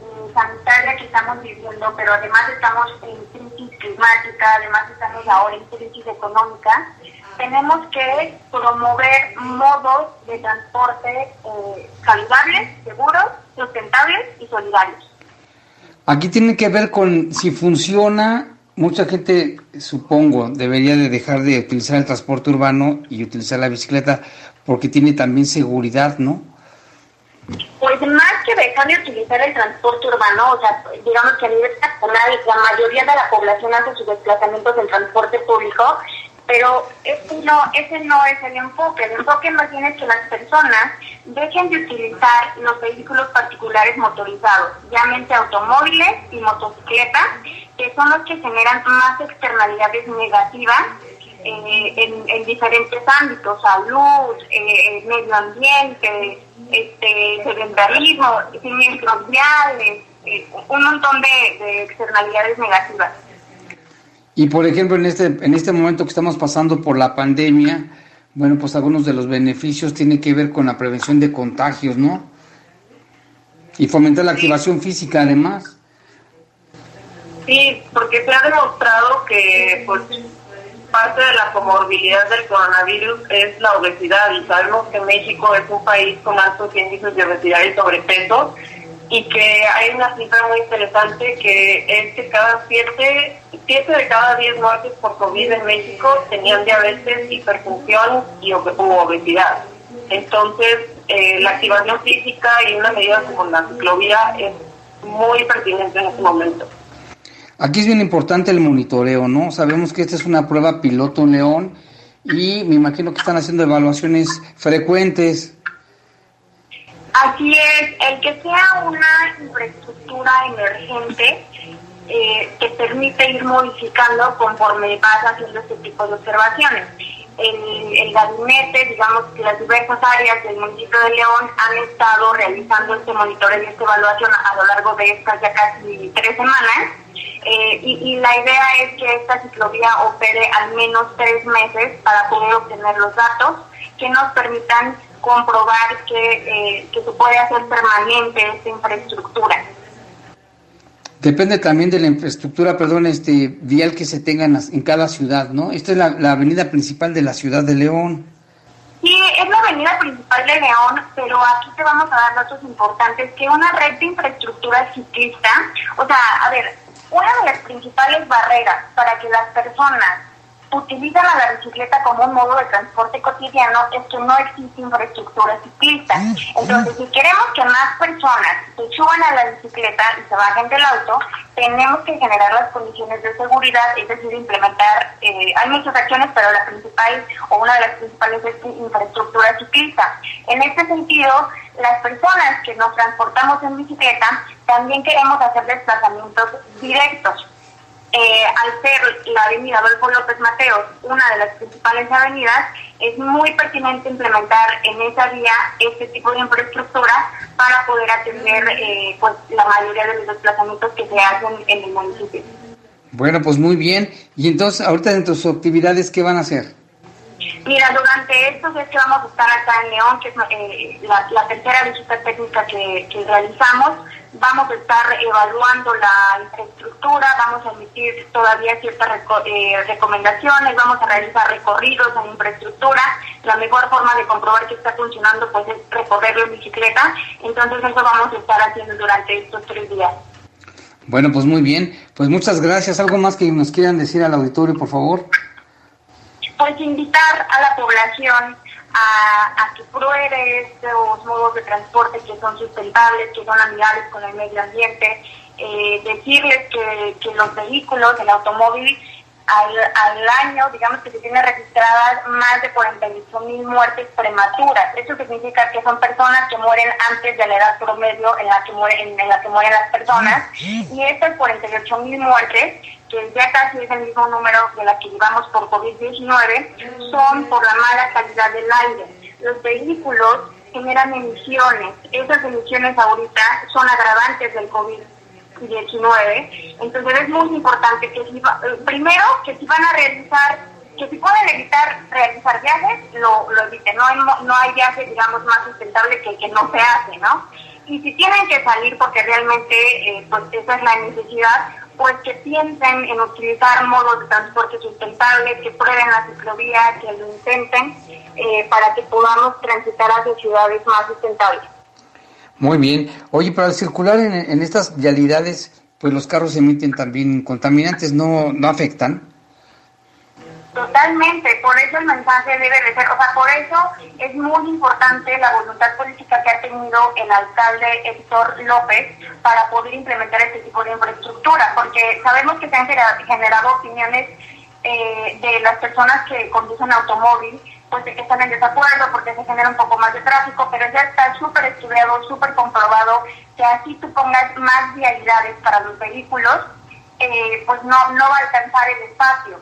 T: eh, sanitaria que estamos viviendo, pero además estamos en crisis climática, además estamos ahora en crisis económica, tenemos que promover modos de transporte eh, saludables, seguros, sustentables y solidarios.
C: Aquí tiene que ver con si funciona mucha gente, supongo, debería de dejar de utilizar el transporte urbano y utilizar la bicicleta porque tiene también seguridad, ¿no?
T: Pues más que dejar de utilizar el transporte urbano, o sea, digamos que a nivel nacional la mayoría de la población hace sus desplazamientos en transporte público, pero ese no, ese no es el enfoque. El enfoque más bien es que las personas dejen de utilizar los vehículos particulares motorizados, llámense automóviles y motocicletas, que son los que generan más externalidades negativas eh, en, diferentes ámbitos, salud, eh, medio ambiente, este, sedentarismo, siniestros viales, eh, un montón de externalidades negativas.
C: Y por ejemplo, en este, en este momento que estamos pasando por la pandemia, bueno, pues algunos de los beneficios tienen que ver con la prevención de contagios, ¿no? Y fomentar la activación física además.
U: Sí, porque se ha demostrado que pues parte de la comorbilidad del coronavirus es la obesidad y sabemos que México es un país con altos índices de obesidad y sobrepeso y que hay una cifra muy interesante que es que cada siete, siete de cada diez muertes por COVID en México tenían diabetes, hipertensión y obesidad. Entonces, eh, la activación física y una medida como la ciclovía es muy pertinente en este momento.
C: Aquí es bien importante el monitoreo, ¿no? Sabemos que esta es una prueba piloto en León y me imagino que están haciendo evaluaciones frecuentes
T: Así es, el que sea una infraestructura emergente eh, que permite ir modificando conforme vas haciendo este tipo de observaciones. El, el, gabinete, digamos que las diversas áreas del municipio de León han estado realizando este monitoreo y esta evaluación a, lo largo de estas ya casi tres semanas. Eh, y, y, la idea es que esta ciclovía opere al menos tres meses para poder obtener los datos que nos permitan comprobar que, eh, que se puede hacer permanente esta infraestructura.
C: Depende también de la infraestructura, perdón, este vial que se tenga en, cada ciudad, ¿no? Esta es la, la, avenida principal de la ciudad de León.
T: Sí, es la avenida principal de León, pero aquí te vamos a dar datos importantes, que una red de infraestructura ciclista, o sea, a ver, una de las principales barreras para que las personas utilizan a la bicicleta como un modo de transporte cotidiano es que no existe infraestructura ciclista. Ah, Entonces, si queremos que más personas se suban a la bicicleta y se bajen del auto, tenemos que generar las condiciones de seguridad, es decir, implementar, eh, hay muchas acciones, pero la principal o una de las principales es infraestructura ciclista. En este sentido, las personas que nos transportamos en bicicleta también queremos hacer desplazamientos directos eh, al ser la avenida Adolfo López Mateos una de las principales avenidas, es muy pertinente implementar en esa vía este tipo de infraestructura para poder atender eh, pues la mayoría de los desplazamientos que se hacen en el municipio.
C: Bueno, pues muy bien. Y entonces, ahorita dentro de sus actividades, ¿qué van a hacer?
T: Mira, durante estos días que vamos a estar acá en León, que es eh, la, tercera visita técnica que, que realizamos, vamos a estar evaluando la infraestructura, vamos a emitir todavía ciertas eh, recomendaciones, vamos a realizar recorridos en infraestructura. La mejor forma de comprobar que está funcionando pues es recorrerlo en bicicleta. Entonces eso vamos a estar haciendo durante estos tres días.
C: Bueno, pues muy bien. Pues muchas gracias. ¿Algo más que nos quieran decir al auditorio, por favor?
T: Pues invitar a la población a, que pruebe estos modos de transporte que son sustentables, que son amigables con el medio ambiente, eh, decirles que, los vehículos, el automóvil, al, al año, digamos que se tienen registradas más de 48 mil muertes prematuras. Eso significa que son personas que mueren antes de la edad promedio en la que, mueren, en la que mueren las personas. Y estas 48 mil muertes, que ya casi es el mismo número de las que llevamos por COVID-19, son por la mala calidad del aire. Los vehículos generan emisiones. Esas emisiones ahorita son agravantes del COVID. 19. Entonces es muy importante que si eh, primero que si van a realizar, que si pueden evitar realizar viajes, lo, lo eviten. No hay, no hay viajes, digamos, más sustentable que que no se hace, ¿no? Y si tienen que salir porque realmente eh, pues esa es la necesidad, pues que piensen en utilizar modos de transporte sustentables, que prueben la ciclovía, que lo intenten, eh, para que podamos transitar hacia ciudades más sustentables.
C: Muy bien. Oye, para circular en, estas vialidades, pues los carros emiten también contaminantes, ¿no, no afectan?
T: Totalmente, por eso el mensaje debe de ser, o sea, por eso es muy importante la voluntad política que ha tenido el alcalde Héctor López para poder implementar este tipo de infraestructura, porque sabemos que se han generado opiniones eh, de las personas que conducen automóvil pues que están en desacuerdo porque se genera un poco más de tráfico, pero ya está súper estudiado, súper comprobado que así tú pongas más vialidades para los vehículos, eh, pues no, no va a alcanzar el espacio.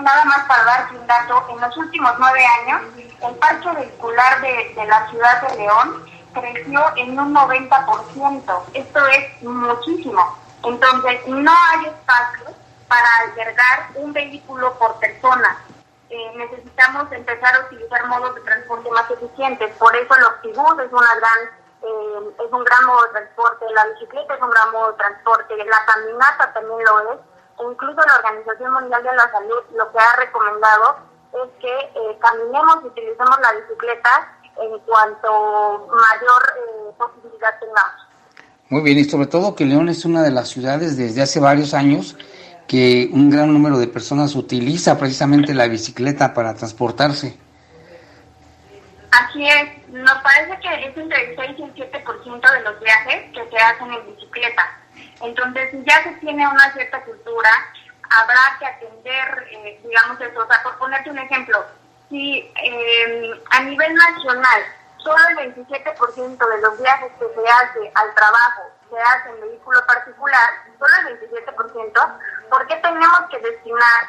T: Nada más para darte un dato, en los últimos nueve años, el parque vehicular de, la ciudad de León creció en un 90%. Esto es muchísimo. Entonces, no hay espacio para albergar un vehículo por persona. Eh, necesitamos empezar a utilizar modos de transporte más eficientes. Por eso el Optibus es una gran eh, es un gran modo de transporte, la bicicleta es un gran modo de transporte, la caminata también lo es. E incluso la Organización Mundial de la Salud lo que ha recomendado es que eh, caminemos y utilicemos la bicicleta en cuanto mayor posibilidad tengamos.
C: Muy bien, y sobre todo que León es una de las ciudades desde hace varios años que un gran número de personas utiliza precisamente la bicicleta para transportarse.
T: Así es, nos parece que es entre el 6 y el 7% de los viajes que se hacen en bicicleta. Entonces, si ya se tiene una cierta cultura, habrá que atender, eh, digamos, eso. O sea, por ponerte un ejemplo, si eh, a nivel nacional solo el 27% de los viajes que se hace al trabajo se hace en vehículo particular, solo el 27%, ¿por qué tenemos que destinar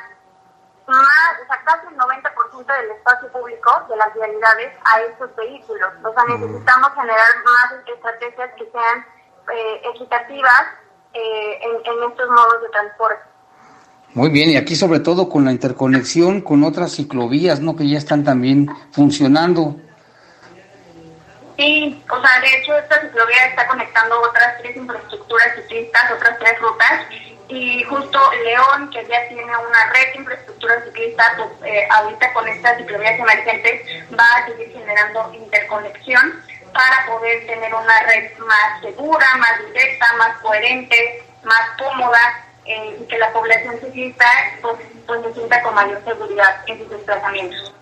T: más, o sea, casi el 90% del espacio público de las vialidades a estos vehículos? O sea, necesitamos generar más estrategias que sean eh, equitativas eh, en, en estos modos de transporte.
C: Muy bien, y aquí sobre todo con la interconexión con otras ciclovías, ¿no? Que ya están también funcionando.
T: Sí, o sea, de hecho esta ciclovía está conectando otras tres infraestructuras ciclistas, otras tres rutas, y justo León, que ya tiene una red de infraestructura ciclista, pues eh, ahorita con estas ciclovías emergentes va a seguir generando interconexión para poder tener una red más segura, más directa, más coherente, más cómoda, eh, y que la población ciclista pues, pues se sienta con mayor seguridad en sus desplazamientos.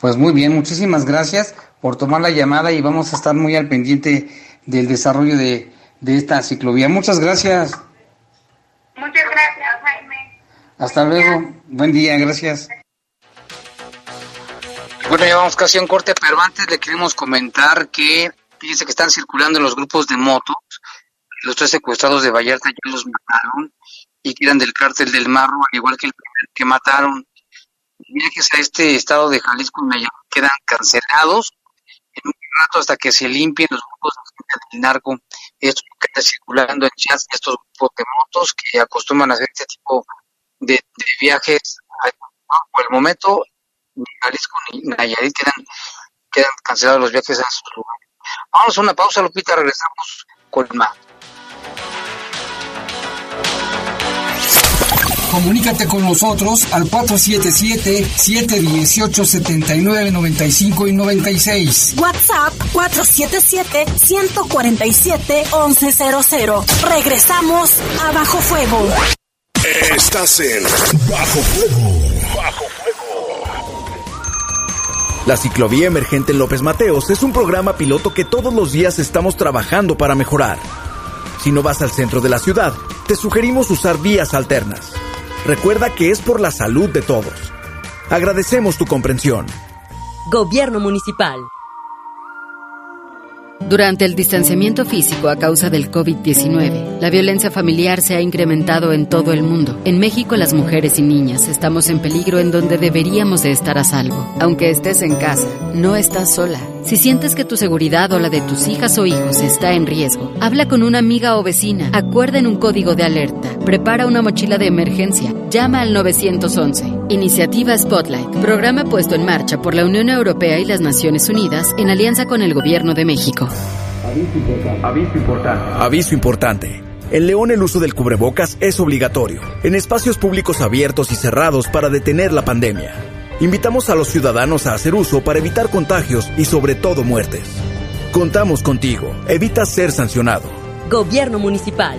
C: Pues muy bien, muchísimas gracias por tomar la llamada y vamos a estar muy al pendiente del desarrollo de, de esta ciclovía. Muchas gracias.
T: Muchas gracias, Jaime.
C: Hasta luego. Buen día, gracias. Bueno, ya vamos casi a un corte, pero antes le queremos comentar que fíjense que están circulando los grupos de motos. Los tres secuestrados de Vallarta ya los mataron y que eran del cártel del Marro, al igual que el primer que mataron. Viajes a este estado de Jalisco y quedan cancelados rato hasta que se limpien los grupos de del narco, estos que están circulando en chats, estos grupos de motos que acostumbran a hacer este tipo de, de viajes. Por el momento, ni Jalisco ni Nayarit quedan, quedan cancelados los viajes a esos lugares. Vamos a una pausa, Lupita, regresamos con más.
A: Comunícate con nosotros al 477-718-7995 y 96.
B: WhatsApp 477-147-1100. Regresamos a Bajo Fuego.
E: Estás en Bajo Fuego. Bajo Fuego.
M: La ciclovía emergente en López Mateos es un programa piloto que todos los días estamos trabajando para mejorar. Si no vas al centro de la ciudad, te sugerimos usar vías alternas. Recuerda que es por la salud de todos. Agradecemos tu comprensión.
F: Gobierno Municipal.
V: Durante el distanciamiento físico a causa del COVID-19, la violencia familiar se ha incrementado en todo el mundo. En México, las mujeres y niñas estamos en peligro en donde deberíamos de estar a salvo. Aunque estés en casa, no estás sola. Si sientes que tu seguridad o la de tus hijas o hijos está en riesgo, habla con una amiga o vecina, acuerden un código de alerta, prepara una mochila de emergencia, llama al 911. Iniciativa Spotlight, programa puesto en marcha por la Unión Europea y las Naciones Unidas en alianza con el Gobierno de México.
M: Aviso importante. Aviso importante. En León el uso del cubrebocas es obligatorio, en espacios públicos abiertos y cerrados para detener la pandemia. Invitamos a los ciudadanos a hacer uso para evitar contagios y sobre todo muertes. Contamos contigo. Evita ser sancionado.
F: Gobierno Municipal.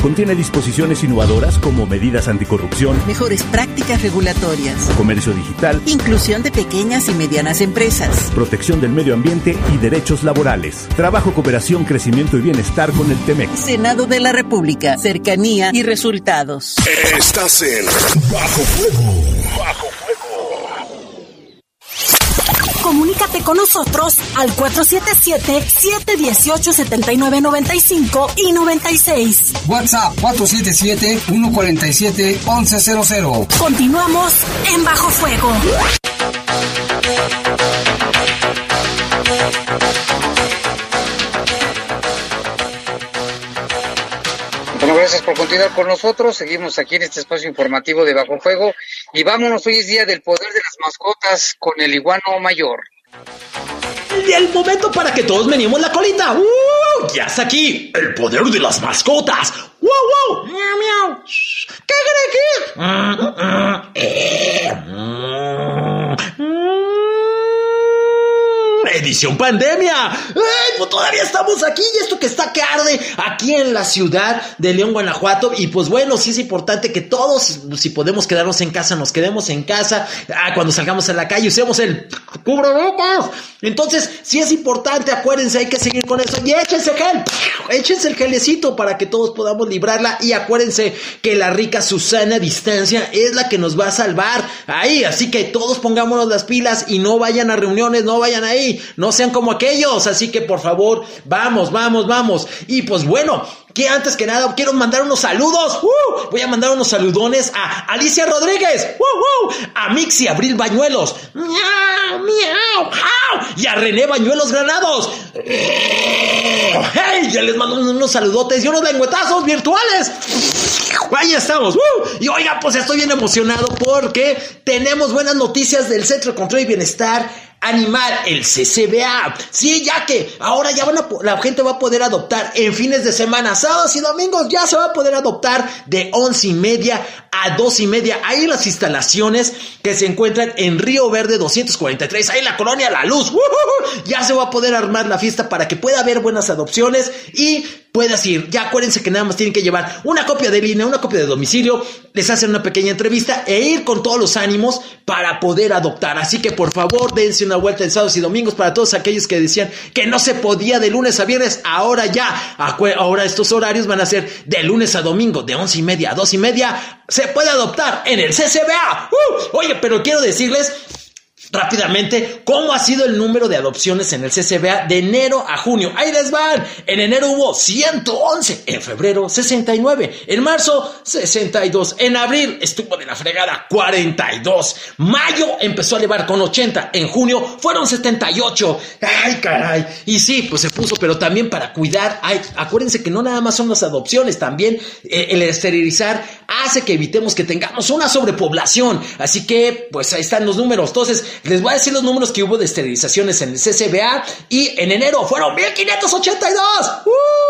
W: contiene disposiciones innovadoras como medidas anticorrupción,
X: mejores prácticas regulatorias,
W: comercio digital,
X: inclusión de pequeñas y medianas empresas,
W: protección del medio ambiente y derechos laborales, trabajo, cooperación, crecimiento y bienestar con el TEMEC.
X: Senado de la República, cercanía y resultados.
E: Estás en Bajo Fuego. Bajo
B: Comunícate con nosotros al 477-718-7995 y 96.
A: WhatsApp 477-147-1100.
B: Continuamos en Bajo Fuego.
C: Bueno, gracias por continuar con nosotros. Seguimos aquí en este espacio informativo de Bajo Fuego. Y vámonos, hoy es día del poder de las mascotas con el iguano mayor.
Y: El momento para que todos venimos la colita. ¡Uh! Ya está aquí. El poder de las mascotas. ¡Wow, wow! ¡Miau, miau! ¿Qué cree que? Edición pandemia. ¡Ay, pues todavía estamos aquí y esto que está que arde aquí en la ciudad de León, Guanajuato. Y pues bueno, sí es importante que todos, si podemos quedarnos en casa, nos quedemos en casa. Ah, cuando salgamos a la calle, usemos el cubrebocas. Entonces, sí es importante, acuérdense, hay que seguir con eso. Y échense gel, échense el gelecito para que todos podamos librarla. Y acuérdense que la rica Susana Distancia es la que nos va a salvar ahí. Así que todos pongámonos las pilas y no vayan a reuniones, no vayan ahí no sean como aquellos. Así que por favor, vamos, vamos, vamos. Y pues bueno, que antes que nada quiero mandar unos saludos. ¡Uh! Voy a mandar unos saludones a Alicia Rodríguez, ¡Uh, a Mixi Abril Bañuelos, ¡Miau, miau, y a René Bañuelos Granados. Ya les mando unos saludotes y unos lengüetazos virtuales. Ahí estamos. ¡Uh! Y oiga, pues estoy bien emocionado porque tenemos buenas noticias del Centro de Control y Bienestar animar el CCBA. Sí, ya que ahora ya la gente va a poder adoptar en fines de semana, sábados y domingos, ya se va a poder adoptar de once y media a dos y media. Ahí las instalaciones que se encuentran en Río Verde 243, ahí la colonia La Luz. Ya se va a poder armar la fiesta para que pueda haber buenas adopciones y puedas ir. Ya acuérdense que nada más tienen que llevar una copia de línea, una copia de domicilio, les hacen una pequeña entrevista e ir con todos los ánimos para poder adoptar. Así que por favor, dense una vuelta en sábados y domingos para todos aquellos que decían que no se podía de lunes a viernes. Ahora ya, ahora estos horarios van a ser de lunes a domingo, de once y media a dos y media. Se puede adoptar en el CCBA. ¡Uh! Oye, pero quiero decirles rápidamente cómo ha sido el número de adopciones en el CCBA de enero a junio. Ahí les van. En enero hubo 111, en febrero 69, en marzo 62, en abril estuvo de la fregada 42, mayo empezó a elevar con 80, en junio fueron 78. Ay, caray. Y sí, pues se puso, pero también para cuidar, ay, acuérdense que no nada más son las adopciones, también eh, el esterilizar hace que evitemos que tengamos una sobrepoblación. Así que, pues ahí están los números. Entonces, les voy a decir los números que hubo de esterilizaciones en el CCBA y en enero fueron 1582. ¡Uh!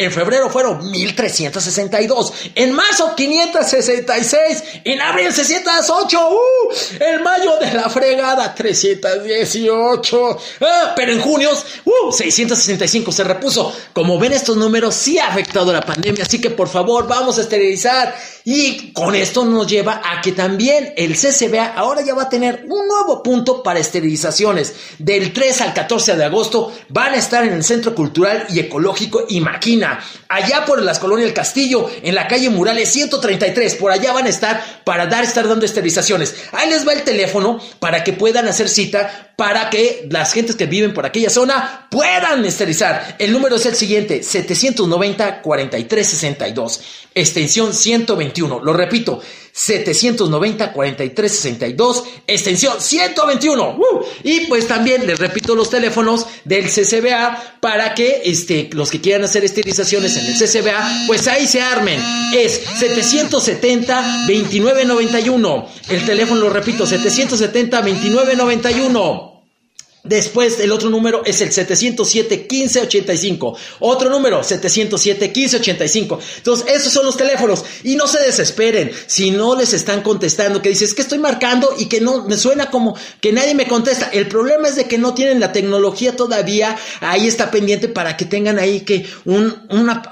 Y: En febrero fueron 1362. En marzo 566. En abril 608. ¡Uh! En mayo de la fregada 318. Ah, pero en junio ¡uh! 665 se repuso. Como ven estos números sí ha afectado la pandemia. Así que por favor vamos a esterilizar. Y con esto nos lleva a que también el CCBA ahora ya va a tener un nuevo punto para esterilizaciones. Del 3 al 14 de agosto van a estar en el Centro Cultural y Ecológico y Maquina. Allá por las colonias del Castillo, en la calle Murales 133. Por allá van a estar para dar, estar dando esterilizaciones. Ahí les va el teléfono para que puedan hacer cita para que las gentes que viven por aquella zona puedan esterilizar. El número es el siguiente, 790-4362, extensión 121. Lo repito, 790-4362, extensión 121. ¡Uh! Y pues también les repito los teléfonos del CCBA para que este, los que quieran hacer esterilizaciones en el CCBA, pues ahí se armen. Es 770-2991. El teléfono, lo repito, 770-2991. Después el otro número es el 707 1585. Otro número 707 1585. Entonces, esos son los teléfonos y no se desesperen si no les están contestando, que dices que estoy marcando y que no me suena como que nadie me contesta. El problema es de que no tienen la tecnología todavía. Ahí está pendiente para que tengan ahí que un, una,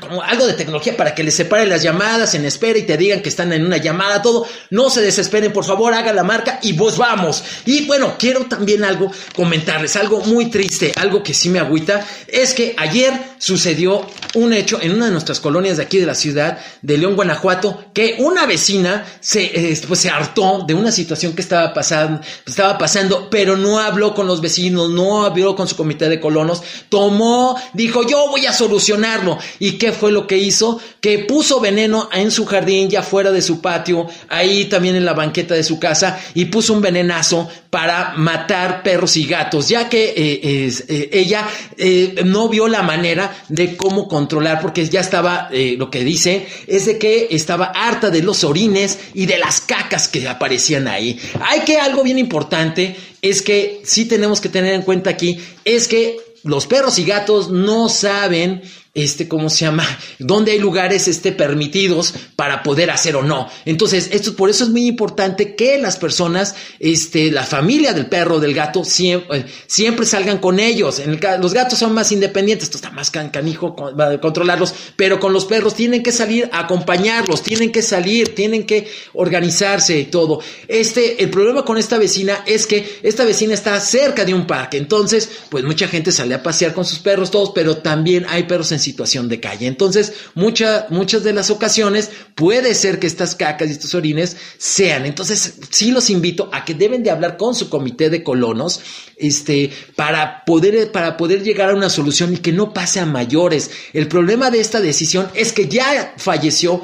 Y: como algo de tecnología para que les separe las llamadas en espera y te digan que están en una llamada, todo. No se desesperen, por favor, haga la marca y vos vamos. Y bueno, quiero también algo comentarles algo muy triste, algo que sí me agüita, es que ayer sucedió un hecho en una de nuestras colonias de aquí de la ciudad de León, Guanajuato, que una vecina se, eh, pues se hartó de una situación que estaba pasando, estaba pasando, pero no habló con los vecinos, no habló con su comité de colonos, tomó, dijo, yo voy a solucionarlo. ¿Y qué fue lo que hizo? Que puso veneno en su jardín, ya fuera de su patio, ahí también en la banqueta de su casa, y puso un venenazo para matar perros y gatos, ya que eh, eh, ella eh, no vio la manera de cómo controlar, porque ya estaba, lo que dice, es de que estaba harta de los orines y de las cacas que aparecían ahí. Hay que algo bien importante, es que sí tenemos que tener en cuenta aquí, es que los perros y gatos no saben este, ¿cómo se llama? Donde hay lugares, este, permitidos para poder hacer o no. Entonces, esto, por eso es muy importante que las personas, este, la familia del perro, del gato, siempre, siempre salgan con ellos. Los gatos son más independientes, esto está más canijo controlarlos, pero con los perros tienen que salir a acompañarlos, tienen que salir, tienen que organizarse y todo. Este, el problema con esta vecina es que esta vecina está cerca de un parque, entonces, pues mucha gente sale a pasear con sus perros todos, pero también hay perros en situación de calle. Entonces, muchas de las ocasiones puede ser que estas cacas y estos orines sean. Entonces, sí los invito a que deben de hablar con su comité de colonos, este, para poder, para poder llegar a una solución y que no pase a mayores. El problema de esta decisión es que ya falleció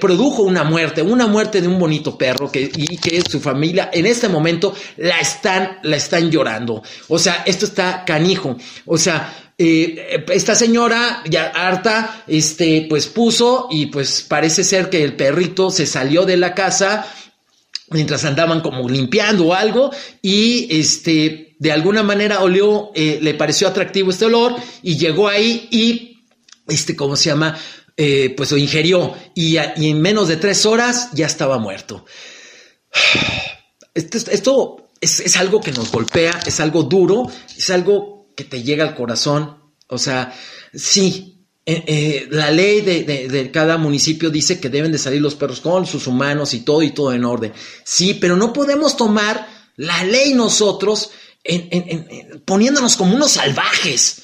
Y: produjo una muerte, una muerte de un bonito perro que, y que su familia en este momento la están, la están llorando. O sea, esto está canijo. O sea, eh, esta señora ya harta, este, pues puso y pues parece ser que el perrito se salió de la casa mientras andaban como limpiando o algo y este, de alguna manera olió, eh, le pareció atractivo este olor y llegó ahí y, este, ¿cómo se llama? Eh, pues lo ingirió y, en menos de tres horas ya estaba muerto. Esto, esto es, es algo que nos golpea, es algo duro, es algo que te llega al corazón. O sea, sí, eh, eh, la ley de, cada municipio dice que deben de salir los perros con sus humanos y todo y todo en orden. Sí, pero no podemos tomar la ley nosotros poniéndonos como unos salvajes.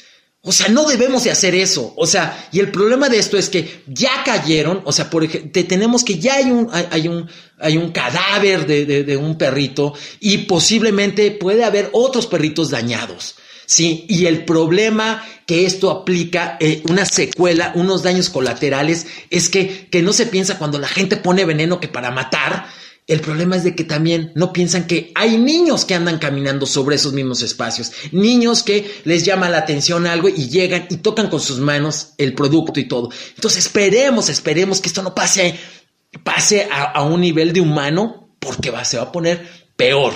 Y: O sea, no debemos de hacer eso. O sea, y el problema de esto es que ya cayeron, o sea, por ejemplo, tenemos que ya hay un, hay, un, hay un cadáver de, de un perrito y posiblemente puede haber otros perritos dañados. Sí, y el problema que esto aplica, eh, una secuela, unos daños colaterales, es que, que no se piensa cuando la gente pone veneno que para matar, el problema es de que también no piensan que hay niños que andan caminando sobre esos mismos espacios, niños que les llama la atención algo y llegan y tocan con sus manos el producto y todo. Entonces esperemos, esperemos que esto no pase, pase a, un nivel de humano porque va, se va a poner peor.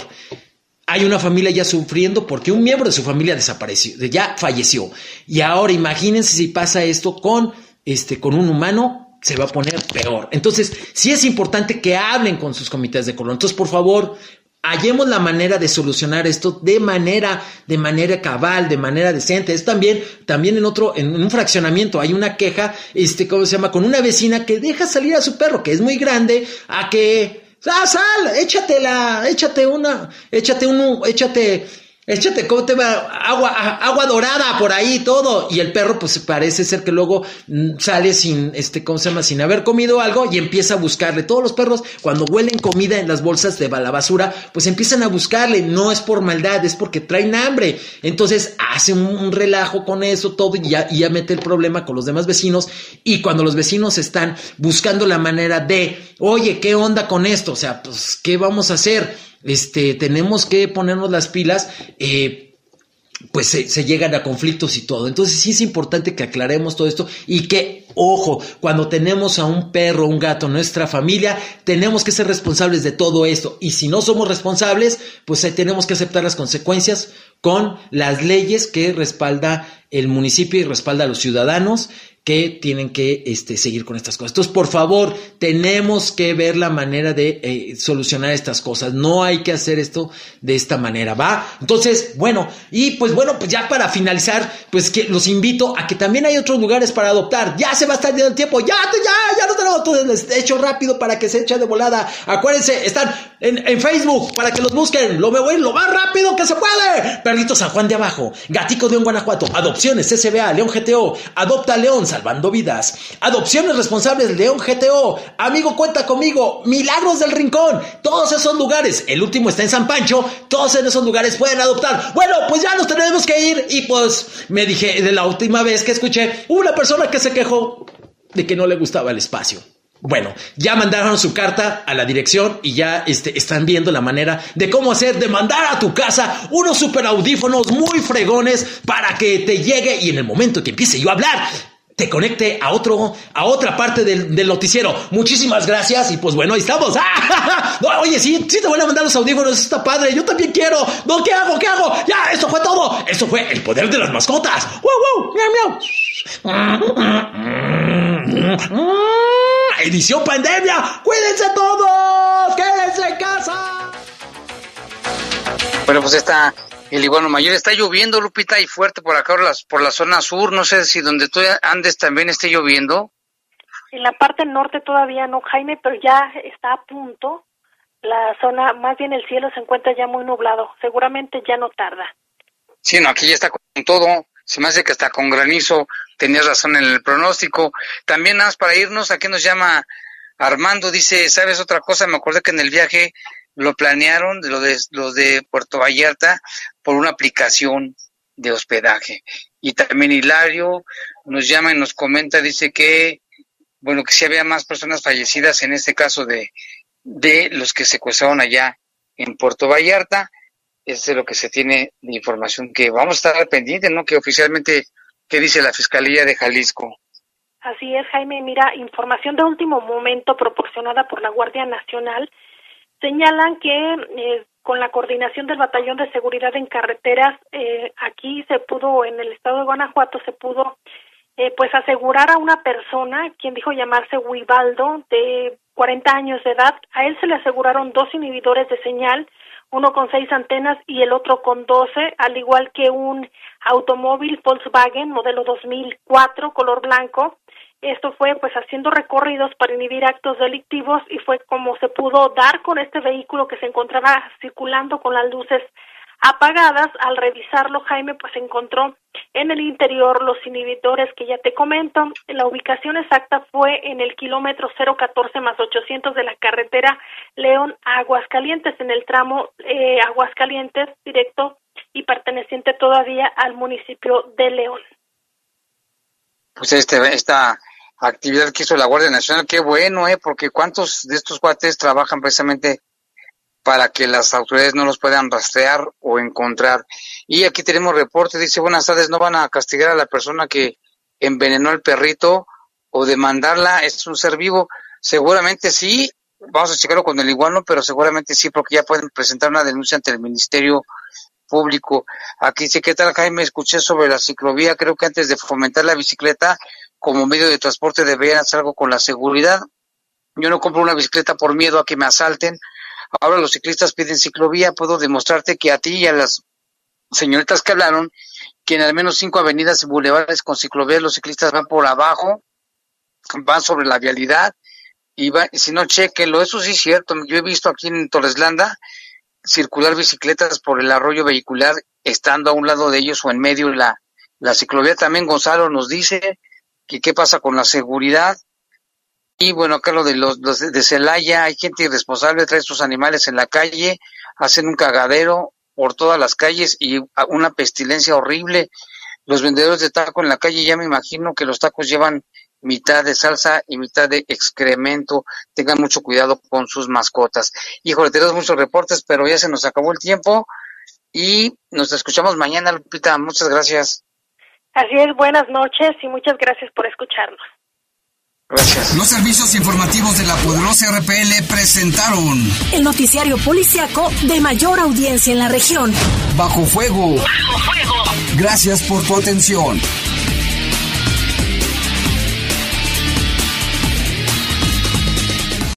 Y: hay una familia ya sufriendo porque un miembro de su familia desapareció, ya falleció. Y ahora imagínense si pasa esto con, este, con un humano, se va a poner peor. Entonces, sí es importante que hablen con sus comités de color. Entonces, por favor, hallemos la manera de solucionar esto de manera, de manera cabal, de manera decente. Es también, también en otro, en un fraccionamiento, hay una queja, este, ¿cómo se llama? Con una vecina que deja salir a su perro, que es muy grande, a que ¡Ah, sal! Échatela, échate una, échate un, échate Échate, ¿cómo te va? Agua, agua dorada por ahí, todo. Y el perro, pues parece ser que luego mm, sale sin, este, ¿cómo se llama? Sin haber comido algo y empieza a buscarle. Todos los perros, cuando huelen comida en las bolsas de la basura, pues empiezan a buscarle. No es por maldad, es porque traen hambre. Entonces hace un, relajo con eso, todo, y ya, y ya mete el problema con los demás vecinos. Y cuando los vecinos están buscando la manera de, oye, ¿qué onda con esto? O sea, pues, ¿qué vamos a hacer? Este, tenemos que ponernos las pilas, eh, pues se, llegan a conflictos y todo. Entonces sí es importante que aclaremos todo esto y que, ojo, cuando tenemos a un perro, un gato nuestra familia, tenemos que ser responsables de todo esto. Y si no somos responsables, pues tenemos que aceptar las consecuencias con las leyes que respalda el municipio y respalda a los ciudadanos que tienen que este, seguir con estas cosas. Entonces, por favor, tenemos que ver la manera de eh, solucionar estas cosas. No hay que hacer esto de esta manera, ¿va? Entonces, bueno, y pues bueno, pues ya para finalizar, pues que los invito a que también hay otros lugares para adoptar. Ya se va a estar dando el tiempo, ya, ya, ya no tenemos todo hecho rápido para que se eche de volada. Acuérdense, están en, Facebook para que los busquen. Lo veo lo más rápido que se puede. Perrito San Juan de Abajo, Gatico de un Guanajuato, Adopciones SBA, León GTO, Adopta León, salvando vidas. Adopciones responsables León GTO. Amigo, cuenta conmigo. Milagros del Rincón. Todos esos lugares. El último está en San Pancho. Todos en esos lugares pueden adoptar. Bueno, pues ya nos tenemos que ir. Y pues me dije de la última vez que escuché, una persona que se quejó de que no le gustaba el espacio. Bueno, ya mandaron su carta a la dirección y ya este, están viendo la manera de cómo hacer, de mandar a tu casa unos super audífonos muy fregones para que te llegue y en el momento que empiece yo a hablar, te conecte a otro, a otra parte del, noticiero. Muchísimas gracias y pues bueno, ahí estamos. oye, sí, sí te voy a mandar los audífonos, está padre, yo también quiero. No, ¿qué hago? ¿Qué hago? Ya, eso fue todo. Eso fue el poder de las mascotas. ¡Wow, wow! Edición pandemia. Cuídense todos. Quédense en casa.
C: Bueno, pues está el iguano mayor. Está lloviendo, Lupita, y fuerte por acá, por la, por la zona sur. No sé si donde tú andes también esté lloviendo.
D: En la parte norte todavía no, Jaime, pero ya está a punto. La zona, más bien el cielo se encuentra ya muy nublado. Seguramente ya no tarda.
C: Sí, no, aquí ya está con todo. Se me hace que está con granizo. Tenías razón en el pronóstico. También más para irnos, aquí nos llama Armando. Dice, ¿sabes otra cosa? Me acuerdo que en el viaje lo planearon, lo de, los de Puerto Vallarta, por una aplicación de hospedaje. Y también Hilario nos llama y nos comenta, dice que, bueno, que si había más personas fallecidas en este caso de, de los que secuestraron allá en Puerto Vallarta. Este es lo que se tiene de información que vamos a estar pendiente, ¿no? Que oficialmente, ¿qué dice la Fiscalía de Jalisco?
D: Así es, Jaime. Mira, información de último momento proporcionada por la Guardia Nacional señalan que eh, con la coordinación del Batallón de Seguridad en Carreteras, eh, aquí se pudo, en el estado de Guanajuato, se pudo eh, pues asegurar a una persona, quien dijo llamarse Wibaldo, de 40 años de edad. A él se le aseguraron dos inhibidores de señal, uno con seis antenas y el otro con doce, al igual que un automóvil Volkswagen modelo 2004 color blanco esto fue pues haciendo recorridos para inhibir actos delictivos y fue como se pudo dar con este vehículo que se encontraba circulando con las luces apagadas. Al revisarlo, Jaime pues encontró en el interior los inhibidores que ya te comento. La ubicación exacta fue en el kilómetro 014 más 800 de la carretera León Aguascalientes, en el tramo eh, Aguascalientes directo y perteneciente todavía al municipio de León.
C: Pues este, esta actividad que hizo la Guardia Nacional, qué bueno, ¿eh? Porque cuántos de estos cuates trabajan precisamente para que las autoridades no los puedan rastrear o encontrar. Y aquí tenemos reporte, dice, buenas tardes, no van a castigar a la persona que envenenó al perrito o demandarla, es un ser vivo. Seguramente sí, vamos a checarlo con el iguano, pero seguramente sí, porque ya pueden presentar una denuncia ante el Ministerio Público. Aquí sí, ¿qué tal, Jaime? Escuché sobre la ciclovía, creo que antes de fomentar la bicicleta como medio de transporte deberían hacer algo con la seguridad. Yo no compro una bicicleta por miedo a que me asalten. Ahora los ciclistas piden ciclovía, puedo demostrarte que a ti y a las señoritas que hablaron, que en al menos cinco avenidas y bulevares con ciclovías los ciclistas van por abajo, van sobre la vialidad, y va, si no, chequenlo, eso sí es cierto, yo he visto aquí en Torreslanda circular bicicletas por el arroyo vehicular, estando a un lado de ellos o en medio la, la ciclovía. También Gonzalo nos dice que qué pasa con la seguridad. Y bueno, acá lo de los, de Celaya, hay gente irresponsable, trae sus animales en la calle, hacen un cagadero por todas las calles y una pestilencia horrible. Los vendedores de taco en la calle, ya me imagino que los tacos llevan mitad de salsa y mitad de excremento. Tengan mucho cuidado con sus mascotas. Híjole, tenemos muchos reportes, pero ya se nos acabó el tiempo y nos escuchamos mañana, Lupita. Muchas gracias.
D: Así es, buenas noches y muchas gracias por escucharnos.
C: Gracias.
A: Los servicios informativos de la poderosa RPL presentaron
B: el noticiario policiaco de mayor audiencia en la región.
A: Bajo fuego. Bajo fuego. Gracias por tu atención.